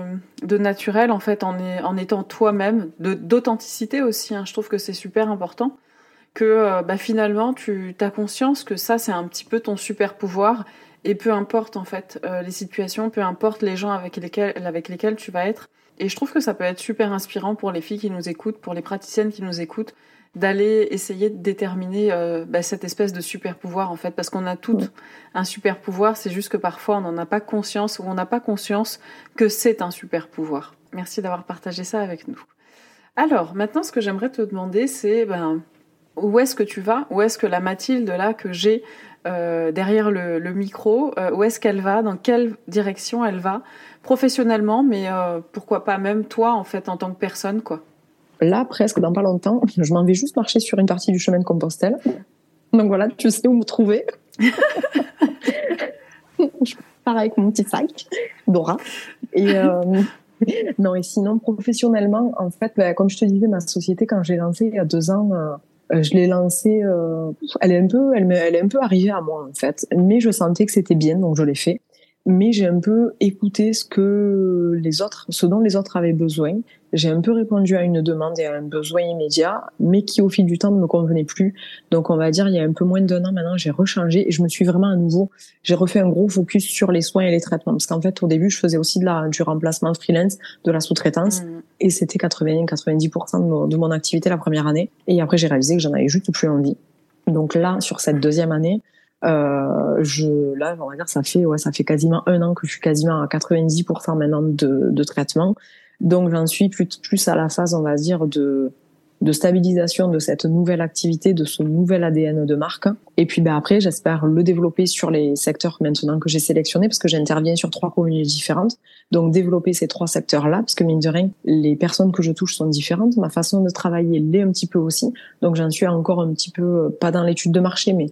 [SPEAKER 1] de naturel en fait en, en étant toi-même, de, d'authenticité aussi. Hein. Je trouve que c'est super important que bah, finalement tu as conscience que ça c'est un petit peu ton super pouvoir et peu importe en fait euh, les situations, peu importe les gens avec lesquels, avec lesquels tu vas être. Et je trouve que ça peut être super inspirant pour les filles qui nous écoutent, pour les praticiennes qui nous écoutent, d'aller essayer de déterminer euh, bah, cette espèce de super pouvoir en fait, parce qu'on a toutes un super pouvoir. C'est juste que parfois on n'en a pas conscience ou on n'a pas conscience que c'est un super pouvoir. Merci d'avoir partagé ça avec nous. Alors maintenant, ce que j'aimerais te demander, c'est ben où est-ce que tu vas Où est-ce que la Mathilde là que j'ai euh, derrière le, micro, euh, où est-ce qu'elle va, dans quelle direction elle va, professionnellement, mais euh, pourquoi pas même toi en fait en tant que personne quoi.
[SPEAKER 2] Là, presque dans pas longtemps, je m'en vais juste marcher sur une partie du chemin de Compostelle. Donc voilà, tu sais où me trouver. <laughs> je pars avec mon petit sac, Dora. Et non, et sinon professionnellement, en fait, bah, comme je te disais, ma société quand j'ai lancé il y a deux ans je l'ai lancée, euh, elle est un peu, elle, elle est un peu arrivée à moi en fait, mais je sentais que c'était bien, donc je l'ai fait. Mais j'ai un peu écouté ce que les autres, ce dont les autres avaient besoin. J'ai un peu répondu à une demande et à un besoin immédiat, mais qui au fil du temps ne me convenait plus. Donc on va dire il y a un peu moins d'un an maintenant, j'ai rechangé et je me suis vraiment à nouveau, j'ai refait un gros focus sur les soins et les traitements parce qu'en fait au début je faisais aussi de la du remplacement freelance, de la sous-traitance mmh. et c'était 80-90% de, mon activité la première année. Et après j'ai réalisé que j'en avais juste plus envie. Donc là sur cette deuxième année, euh, je, là, on va dire, ça fait, ouais, ça fait quasiment un an que je suis quasiment à 90% maintenant de, de traitement. Donc j'en suis plus, à la phase, on va dire, de, de stabilisation de cette nouvelle activité, de ce nouvel ADN de marque. Et puis ben après, j'espère le développer sur les secteurs maintenant que j'ai sélectionnés, parce que j'interviens sur trois communes différentes. Donc développer ces trois secteurs-là, parce que mine de rien, les personnes que je touche sont différentes. Ma façon de travailler l'est un petit peu aussi. Donc j'en suis encore un petit peu, pas dans l'étude de marché, mais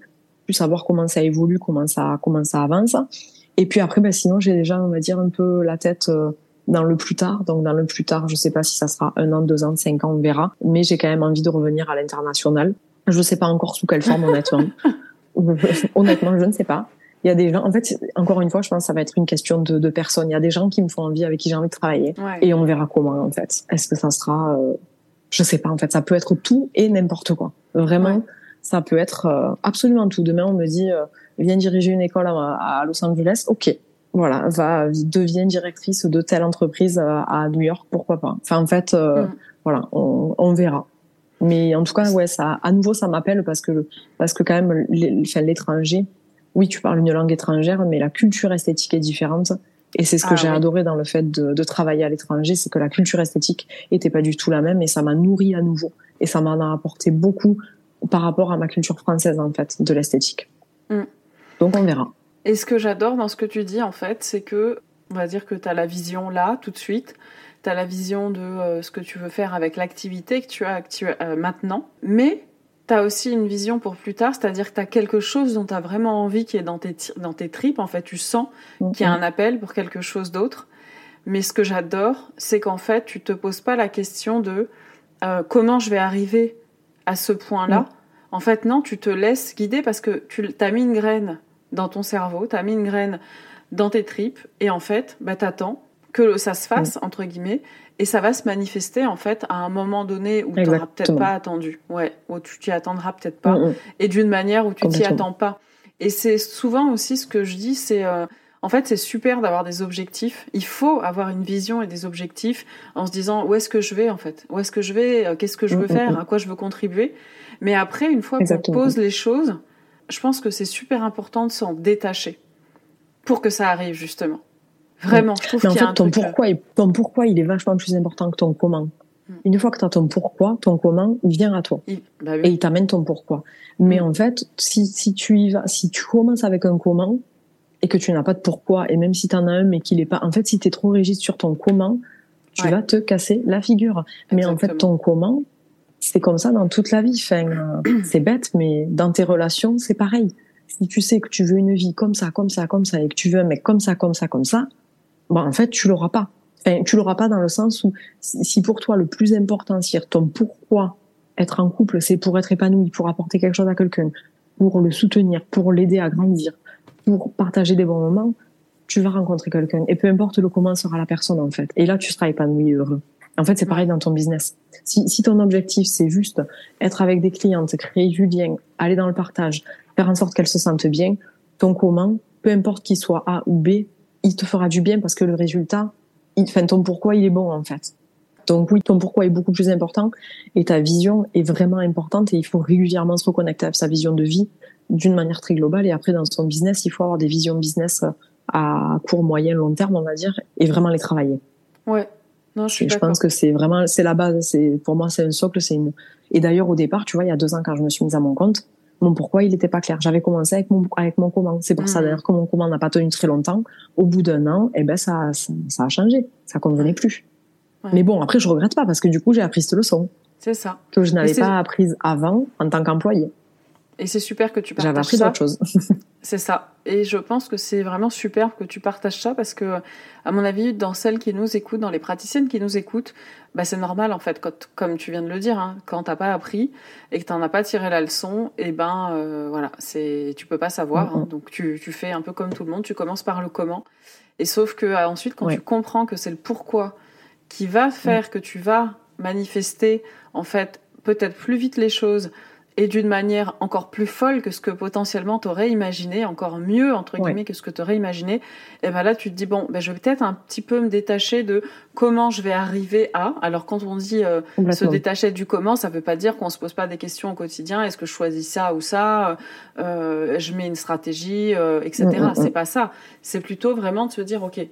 [SPEAKER 2] plus savoir comment ça évolue, comment ça, comment ça avance. Et puis après, ben sinon, j'ai déjà, on va dire, un peu la tête euh, dans le plus tard. Donc dans le plus tard, je sais pas si ça sera un an, deux ans, cinq ans, on verra. Mais j'ai quand même envie de revenir à l'international. Je sais pas encore sous quelle forme, honnêtement. <laughs> honnêtement, je ne sais pas. Il y a des gens, en fait, encore une fois, je pense que ça va être une question de, de personnes. Il y a des gens qui me font envie, avec qui j'ai envie de travailler. Et on verra comment, en fait. Est-ce que ça sera, euh, je sais pas, en fait, ça peut être tout et n'importe quoi. Vraiment, ça peut être euh, absolument tout. Demain, on me dit, euh, viens diriger une école à, à Los Angeles. Ok, voilà, va devient directrice de telle entreprise euh, à New York, pourquoi pas. Enfin, en fait, euh, mm. voilà, on, on, verra. Mais en tout cas, ouais, ça, à nouveau, ça m'appelle parce que parce que quand même, l'étranger, oui, tu parles une langue étrangère, mais la culture esthétique est différente. Et c'est ce que ah j'ai adoré dans le fait de, de travailler à l'étranger, c'est que la culture esthétique était pas du tout la même, et ça m'a nourri à nouveau. Et ça m'en a apporté beaucoup par rapport à ma culture française, en fait, de l'esthétique. Mm. Donc on verra.
[SPEAKER 1] Et ce que j'adore dans ce que tu dis, en fait, c'est que, on va dire que tu as la vision là, tout de suite. Tu as la vision de euh, ce que tu veux faire avec l'activité que tu as euh, maintenant. Mais tu as aussi une vision pour plus tard, c'est-à-dire que tu as quelque chose dont tu as vraiment envie qui est dans tes, dans tes tripes, en fait, tu sens qu'il y a un appel pour quelque chose d'autre. Mais ce que j'adore, c'est qu'en fait, tu te poses pas la question de euh, comment je vais arriver à ce point-là. En fait, non, tu te laisses guider parce que tu as mis une graine dans ton cerveau, tu as mis une graine dans tes tripes, et en fait, bah, tu attends que ça se fasse, entre guillemets, et ça va se manifester en fait à un moment donné où tu n'auras peut-être pas attendu, ouais, où tu t'y attendras peut-être pas, mm, mm. et d'une manière où tu t'y attends pas. Et c'est souvent aussi ce que je dis, c'est euh, en fait c'est super d'avoir des objectifs. Il faut avoir une vision et des objectifs en se disant où est-ce que je vais en fait, où est-ce que je vais, euh, qu'est-ce que je veux mm, faire, à quoi je veux contribuer? Mais après, une fois qu'on pose les choses, je pense que c'est super important de s'en détacher pour que ça arrive justement. Vraiment, je trouve qu'il y a un
[SPEAKER 2] ton pourquoi, ton pourquoi, il est vachement plus important que ton comment. Mm. Une fois que tu as ton pourquoi, ton comment, il vient à toi. Bah et il t'amène ton pourquoi. Mais mm. en fait, si, si tu y vas, si tu commences avec un comment et que tu n'as pas de pourquoi, et même si tu en as un mais qu'il est pas, en fait, si tu es trop rigide sur ton comment, tu vas te casser la figure. Mais en fait, ton comment, c'est comme ça dans toute la vie. Enfin, euh, <clears throat> c'est bête, mais dans tes relations, c'est pareil. Si tu sais que tu veux une vie comme ça, comme ça, comme ça, et que tu veux un mec comme ça, comme ça, comme ça, bah, en fait, tu l'auras pas. Enfin, tu l'auras pas dans le sens où si pour toi le plus important, si ton pourquoi être en couple, c'est pour être épanoui, pour apporter quelque chose à quelqu'un, pour le soutenir, pour l'aider à grandir, pour partager des bons moments, tu vas rencontrer quelqu'un. Et peu importe le comment sera la personne, en fait. Et là, tu seras épanoui et heureux. En fait, c'est pareil dans ton business. Si, si ton objectif, c'est juste être avec des clientes, créer du lien, aller dans le partage, faire en sorte qu'elles se sentent bien, ton comment, peu importe qu'il soit A ou B, il te fera du bien parce que le résultat, il, enfin, ton pourquoi, il est bon, en fait. Donc oui, ton pourquoi est beaucoup plus important et ta vision est vraiment importante et il faut régulièrement se reconnecter à sa vision de vie d'une manière très globale et après dans son business, il faut avoir des visions business à court, moyen, long terme, on va dire, et vraiment les travailler.
[SPEAKER 1] Ouais. Non, je suis
[SPEAKER 2] Je pense que c'est vraiment, c'est la base, c'est, pour moi, c'est un socle, c'est une, et d'ailleurs, au départ, tu vois, il y a deux ans, quand je me suis mise à mon compte, mon pourquoi il n'était pas clair. J'avais commencé avec mon avec mon comment. C'est pour ça mm. d'ailleurs que mon comment n'a pas tenu très longtemps. Au bout d'un an, eh ben ça, ça, a changé. Ça convenait plus. Mais bon, après je regrette pas parce que du coup j'ai appris cette leçon.
[SPEAKER 1] C'est ça.
[SPEAKER 2] Que je n'avais pas apprise avant en tant qu'employé.
[SPEAKER 1] Et c'est super que tu partages
[SPEAKER 2] J'avais appris d'autres choses. <laughs>
[SPEAKER 1] c'est ça. Et je pense que c'est vraiment superbe que tu partages ça parce que, à mon avis, dans celles qui nous écoutent, dans les praticiennes qui nous écoutent, bah, c'est normal en fait, quand, comme tu viens de le dire, hein, quand t'as pas appris et que t'en as pas tiré la leçon, et eh ben euh, voilà, c'est tu peux pas savoir. Hein. donc tu, tu fais un peu comme tout le monde, tu commences par le comment. Et sauf que euh, ensuite, quand tu comprends que c'est le pourquoi qui va faire que tu vas manifester en fait peut-être plus vite les choses, et d'une manière encore plus folle que ce que potentiellement tu aurais imaginé, encore mieux entre guillemets que ce que tu aurais imaginé, et ben là tu te dis bon, ben je vais peut-être un petit peu me détacher de comment je vais arriver à. Alors quand on dit euh, se détacher du comment, ça veut pas dire qu'on se pose pas des questions au quotidien. Est-ce que je choisis ça ou ça? Euh, Je mets une stratégie, euh, etc. Mm, mm, mm. C'est pas ça. C'est plutôt vraiment de se dire ok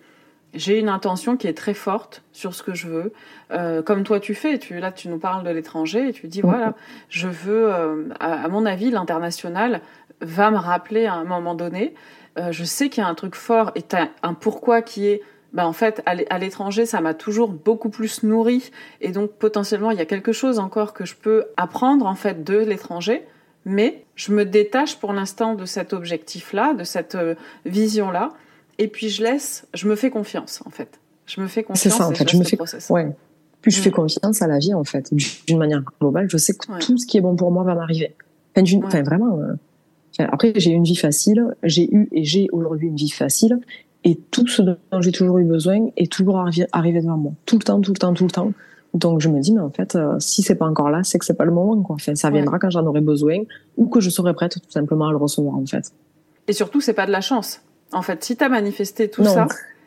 [SPEAKER 1] j'ai une intention qui est très forte sur ce que je veux, euh, comme toi tu fais. Tu, là, tu nous parles de l'étranger et tu dis voilà, je veux, euh, à, mon avis, l'international va me rappeler à un moment donné. Euh, je sais qu'il y a un truc fort et as un pourquoi qui est bah en fait, à l'étranger, ça m'a toujours beaucoup plus nourri. Et donc, potentiellement, il y a quelque chose encore que je peux apprendre, en fait, de l'étranger. Mais je me détache pour l'instant de cet objectif-là, de cette vision-là et puis je laisse, je me fais confiance en fait. Je me fais confiance.
[SPEAKER 2] C'est ça en fait. Je me fais ouais. Puis je fais mm. confiance à la vie en fait, d'une manière globale. Je sais que tout ce qui est bon pour moi va m'arriver. Enfin, vraiment. Euh, après, j'ai eu une vie facile. J'ai eu et j'ai aujourd'hui une vie facile. Et tout ce dont j'ai toujours eu besoin est toujours arrivé devant moi. Tout le temps, tout le temps, tout le temps. Donc je me dis mais en fait euh, si c'est pas encore là, c'est que c'est pas le moment quoi. Enfin, ça viendra quand j'en aurai besoin ou que je serai prête tout simplement à le recevoir en fait.
[SPEAKER 1] Et surtout c'est pas de la chance. En fait, si tu as manifesté tout ça,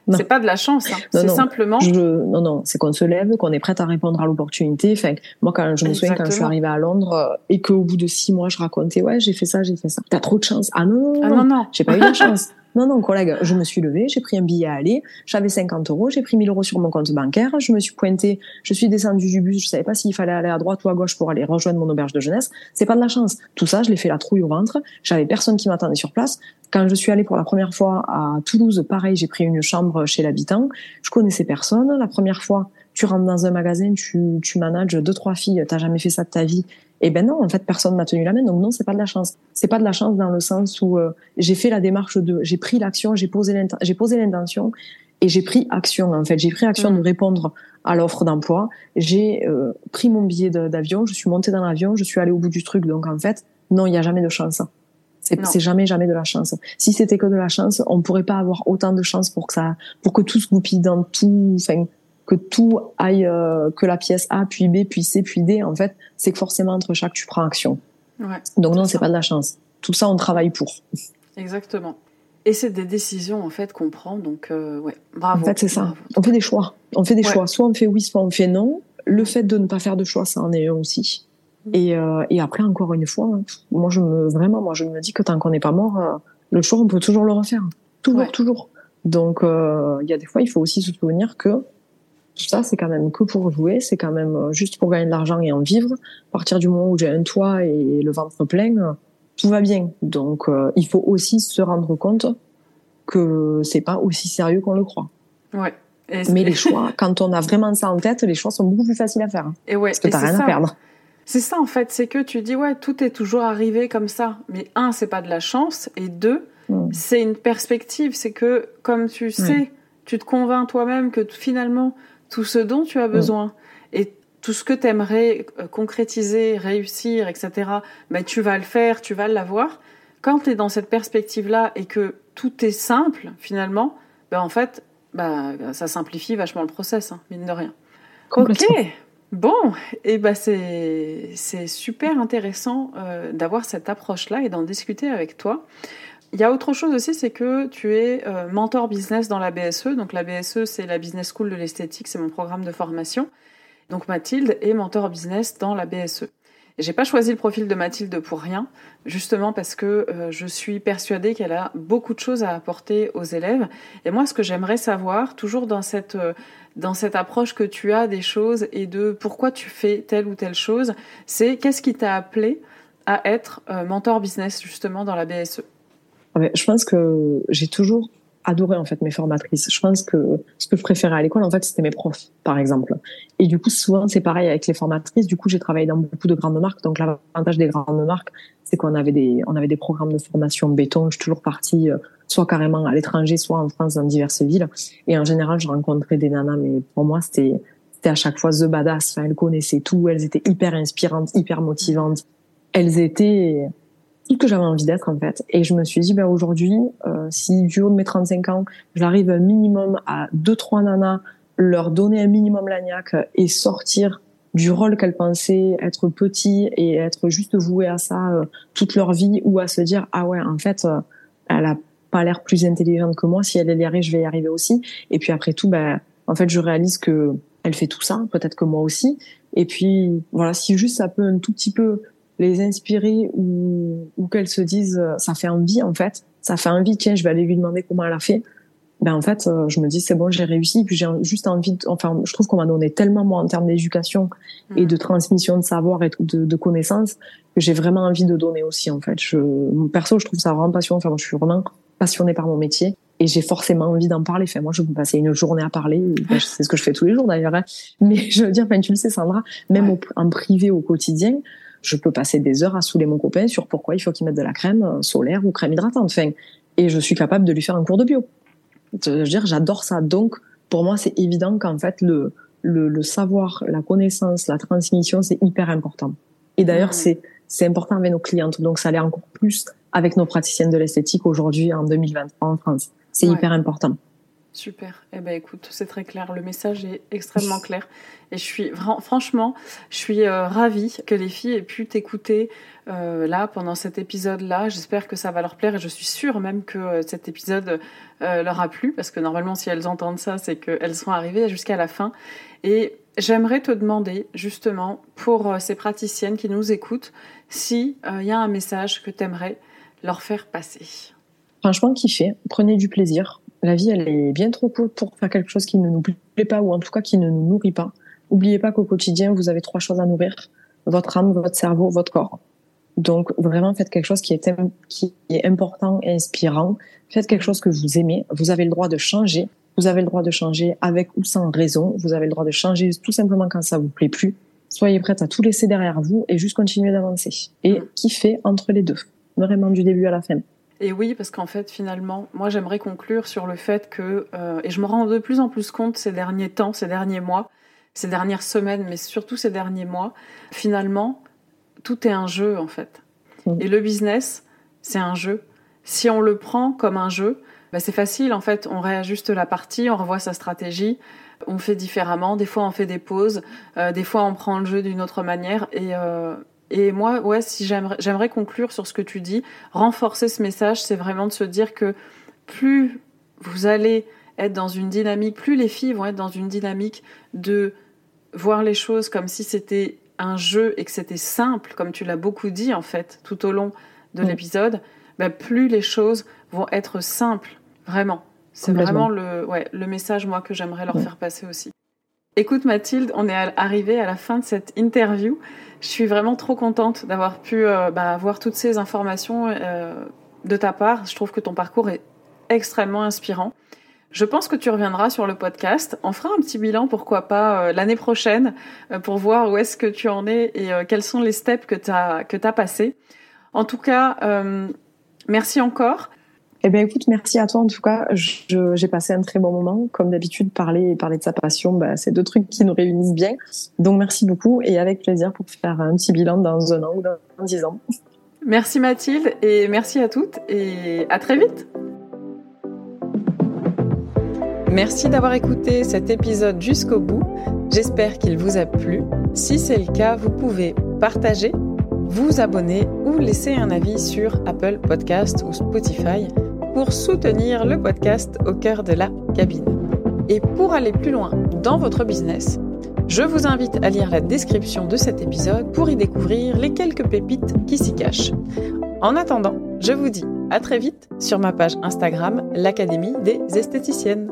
[SPEAKER 1] c'est pas de la chance, hein. c'est simplement.
[SPEAKER 2] non, non, c'est qu'on se lève, qu'on est prête à répondre à l'opportunité. Enfin, moi, quand je me souviens quand je suis arrivée à Londres euh, et qu'au bout de six mois, je racontais, ouais, j'ai fait ça, j'ai fait ça. T'as trop de chance. Ah non,
[SPEAKER 1] ah, non, non.
[SPEAKER 2] j'ai pas eu de chance. <laughs> Non, non, collègue, je me suis levée, j'ai pris un billet à aller, j'avais 50 euros, j'ai pris 1000 euros sur mon compte bancaire, je me suis pointée, je suis descendue du bus, je savais pas s'il fallait aller à droite ou à gauche pour aller rejoindre mon auberge de jeunesse. C'est pas de la chance. Tout ça, je l'ai fait la trouille au ventre. J'avais personne qui m'attendait sur place. Quand je suis allée pour la première fois à Toulouse, pareil, j'ai pris une chambre chez l'habitant. Je connaissais personne. La première fois, tu rentres dans un magasin, tu, tu manages deux, trois filles, t'as jamais fait ça de ta vie Et ben non, en fait, personne m'a tenu la main. Donc non, c'est pas de la chance. C'est pas de la chance dans le sens où euh, j'ai fait la démarche de, j'ai pris l'action, j'ai posé j'ai posé l'intention et j'ai pris action. En fait, j'ai pris action de mm. répondre à l'offre d'emploi. J'ai euh, pris mon billet d'avion, je suis montée dans l'avion, je suis allée au bout du truc. Donc en fait, non, il n'y a jamais de chance. C'est jamais jamais de la chance. Si c'était que de la chance, on pourrait pas avoir autant de chance pour que ça, pour que tout se goupille dans tout, enfin que tout aille, euh, que la pièce A puis B puis C puis D. En fait, c'est que forcément entre chaque tu prends action. Ouais, Donc non, c'est pas de la chance. Tout ça, on travaille pour.
[SPEAKER 1] Exactement. Et c'est des décisions en fait qu'on prend. Donc euh, ouais, bravo.
[SPEAKER 2] En fait, c'est ça. On fait des choix. On fait des choix. Soit on fait oui, soit on fait non. Le fait de ne pas faire de choix, ça en est un aussi. Et, euh, et après, encore une fois, moi, je me, vraiment, moi, je me dis que tant qu'on n'est pas mort, euh, le choix, on peut toujours le refaire. Toujours, toujours. Donc, euh, il y a des fois, il faut aussi se souvenir que ça, c'est quand même que pour jouer, c'est quand même euh, juste pour gagner de l'argent et en vivre. À partir du moment où j'ai un toit et le ventre plein, tout va bien. Donc, euh, il faut aussi se rendre compte que c'est pas aussi sérieux qu'on le croit.
[SPEAKER 1] Ouais.
[SPEAKER 2] Mais les <laughs> choix, quand on a vraiment ça en tête, les choix sont beaucoup plus faciles à faire.
[SPEAKER 1] Et ouais.
[SPEAKER 2] Parce que t'as rien à perdre.
[SPEAKER 1] C'est ça en fait, c'est que tu dis ouais, tout est toujours arrivé comme ça. Mais un, c'est pas de la chance, et deux, mm. c'est une perspective. C'est que comme tu sais, tu te convaincs toi-même que finalement tout ce dont tu as mm. besoin et tout ce que tu aimerais euh, concrétiser, réussir, etc. Ben tu vas le faire, tu vas l'avoir. Quand tu es dans cette perspective-là et que tout est simple finalement, ben en fait, bah, ça simplifie vachement le process, hein, mine de rien. Ok, Bon, et eh ben c'est c'est super intéressant euh, d'avoir cette approche-là et d'en discuter avec toi. Il y a autre chose aussi, c'est que tu es euh, mentor business dans la BSE. Donc la BSE, c'est la Business School de l'esthétique, c'est mon programme de formation. Donc Mathilde est mentor business dans la BSE. J'ai pas choisi le profil de Mathilde pour rien, justement parce que euh, je suis persuadée qu'elle a beaucoup de choses à apporter aux élèves. Et moi, ce que j'aimerais savoir, toujours dans cette dans cette approche que tu as des choses et de pourquoi tu fais telle ou telle chose, c'est qu'est-ce qui t'a appelé à être euh, mentor business justement dans la BSE
[SPEAKER 2] ah Je pense que j'ai toujours adoré en fait mes formatrices. Je pense que ce que je préférais à l'école en fait c'était mes profs par exemple. Et du coup souvent c'est pareil avec les formatrices. Du coup j'ai travaillé dans beaucoup de grandes marques. Donc l'avantage des grandes marques c'est qu'on avait des on avait des programmes de formation béton. Je suis toujours partie euh, soit carrément à l'étranger, soit en France dans diverses villes. Et en général je rencontrais des nanas mais pour moi c'était c'était à chaque fois the badass. Elles connaissaient tout. Elles étaient hyper inspirantes, hyper motivantes. Elles étaient que j'avais envie d'être en fait. Et je me suis dit, ben aujourd'hui, euh, si du haut de mes 35 ans, j'arrive un minimum à deux trois nanas, leur donner un minimum l'agnac et sortir du rôle qu'elles pensaient être petit et être juste vouées à ça euh, toute leur vie ou à se dire ah ouais en fait euh, elle a pas l'air plus intelligente que moi. Si elle y arrive je vais y arriver aussi. Et puis après tout ben en fait je réalise que elle fait tout ça peut-être que moi aussi. Et puis voilà si juste ça peut un tout petit peu les inspirer ou, ou qu'elles se disent euh, ça fait envie en fait ça fait envie tiens je vais aller lui demander comment elle a fait ben en fait euh, je me dis c'est bon j'ai réussi puis j'ai juste envie de, enfin je trouve qu'on m'a donné tellement moi en termes d'éducation et de transmission de savoir et de, de connaissances que j'ai vraiment envie de donner aussi en fait je perso je trouve ça vraiment passionnant enfin je suis vraiment passionnée par mon métier et j'ai forcément envie d'en parler. Enfin, moi, je peux passer une journée à parler. c'est ce que je fais tous les jours d'ailleurs. Hein. Mais <laughs> je veux dire, enfin, tu le sais, Sandra, même en privé au quotidien, je peux passer des heures à saouler mon copain sur pourquoi il faut qu'il mette de la crème euh, solaire ou crème hydratante. Enfin, et je suis capable de lui faire un cours de bio. Je veux dire, j'adore ça. Donc, pour moi, c'est évident qu'en fait, le, le, le, savoir, la connaissance, la transmission, c'est hyper important. Et d'ailleurs, mmh. c'est c'est important avec nos clientes. Donc, ça l'est encore plus avec nos praticiennes de l'esthétique aujourd'hui en 2023 en France. C'est hyper important.
[SPEAKER 1] Super. Eh ben écoute, c'est très clair. Le message est extrêmement <laughs> clair. Et je suis franchement, je suis euh, ravie que les filles aient pu t'écouter euh, là pendant cet épisode-là. J'espère que ça va leur plaire et je suis sûre même que euh, cet épisode leur a plu parce que normalement, si elles entendent ça, c'est qu'elles seront arrivées jusqu'à la fin. Et j'aimerais te demander justement pour ces praticiennes qui nous écoutent, si il y a un message que tu aimerais leur faire passer.
[SPEAKER 2] Franchement, kiffez, prenez du plaisir la vie, elle est bien trop courte pour faire quelque chose qui ne nous plaît pas ou en tout cas qui ne nous nourrit pas. Oubliez pas qu'au quotidien, vous avez trois choses à nourrir. Votre âme, votre cerveau, votre corps. Donc vraiment, faites quelque chose qui est, qui est important et inspirant. Faites quelque chose que vous aimez. Vous avez le droit de changer. Vous avez le droit de changer avec ou sans raison. Vous avez le droit de changer tout simplement quand ça vous plaît plus. soyez prête à tout laisser derrière vous et juste continuer d'avancer. Et mm. kiffer entre les deux, vraiment du début à la fin.
[SPEAKER 1] Et oui, parce qu'en fait, finalement, moi, j'aimerais conclure sur le fait que, euh, et je me rends de plus en plus compte ces derniers temps, ces derniers mois, ces dernières semaines, mais surtout ces derniers mois, finalement, tout est un jeu, en fait. Mm. Et le business, c'est un jeu. Si on le prend comme un jeu, bah, c'est facile, en fait, on réajuste la partie, on revoit sa stratégie, on fait différemment, des fois on fait des pauses, euh, des fois on prend le jeu d'une autre manière, et, euh, et moi, ouais, si j'aimerais conclure sur ce que tu dis, renforcer ce message, c'est vraiment de se dire que plus vous allez être dans une dynamique, plus les filles vont être dans une dynamique de voir les choses comme si c'était un jeu et que c'était simple, comme tu l'as beaucoup dit en fait tout au long de l'épisode, ben, plus les choses vont être simples, vraiment. C'est vraiment le, ouais, le message moi que j'aimerais leur faire passer aussi. Écoute Mathilde, on est arrivé à la fin de cette interview. Je suis vraiment trop contente d'avoir pu euh, bah, avoir toutes ces informations euh, de ta part. Je trouve que ton parcours est extrêmement inspirant. Je pense que tu reviendras sur le podcast. On fera un petit bilan, pourquoi pas, euh, l'année prochaine, pour voir où est-ce que tu en es et quels sont les steps que tu as, as passés. En tout cas, merci encore.
[SPEAKER 2] Eh bien, écoute, merci à toi. En tout cas, j'ai passé un très bon moment. Comme d'habitude, parler et parler de sa passion, bah, c'est deux trucs qui nous réunissent bien. Donc, merci beaucoup et avec plaisir pour faire un petit bilan dans un an ou dans dix ans.
[SPEAKER 1] Merci Mathilde et merci à toutes et à très vite. Merci d'avoir écouté cet épisode jusqu'au bout. J'espère qu'il vous a plu. Si c'est le cas, vous pouvez partager, vous abonner ou laisser un avis sur Apple Podcast ou Spotify pour soutenir le podcast au cœur de la cabine. Et pour aller plus loin dans votre business, je vous invite à lire la description de cet épisode pour y découvrir les quelques pépites qui s'y cachent. En attendant, je vous dis à très vite sur ma page Instagram, l'Académie des esthéticiennes.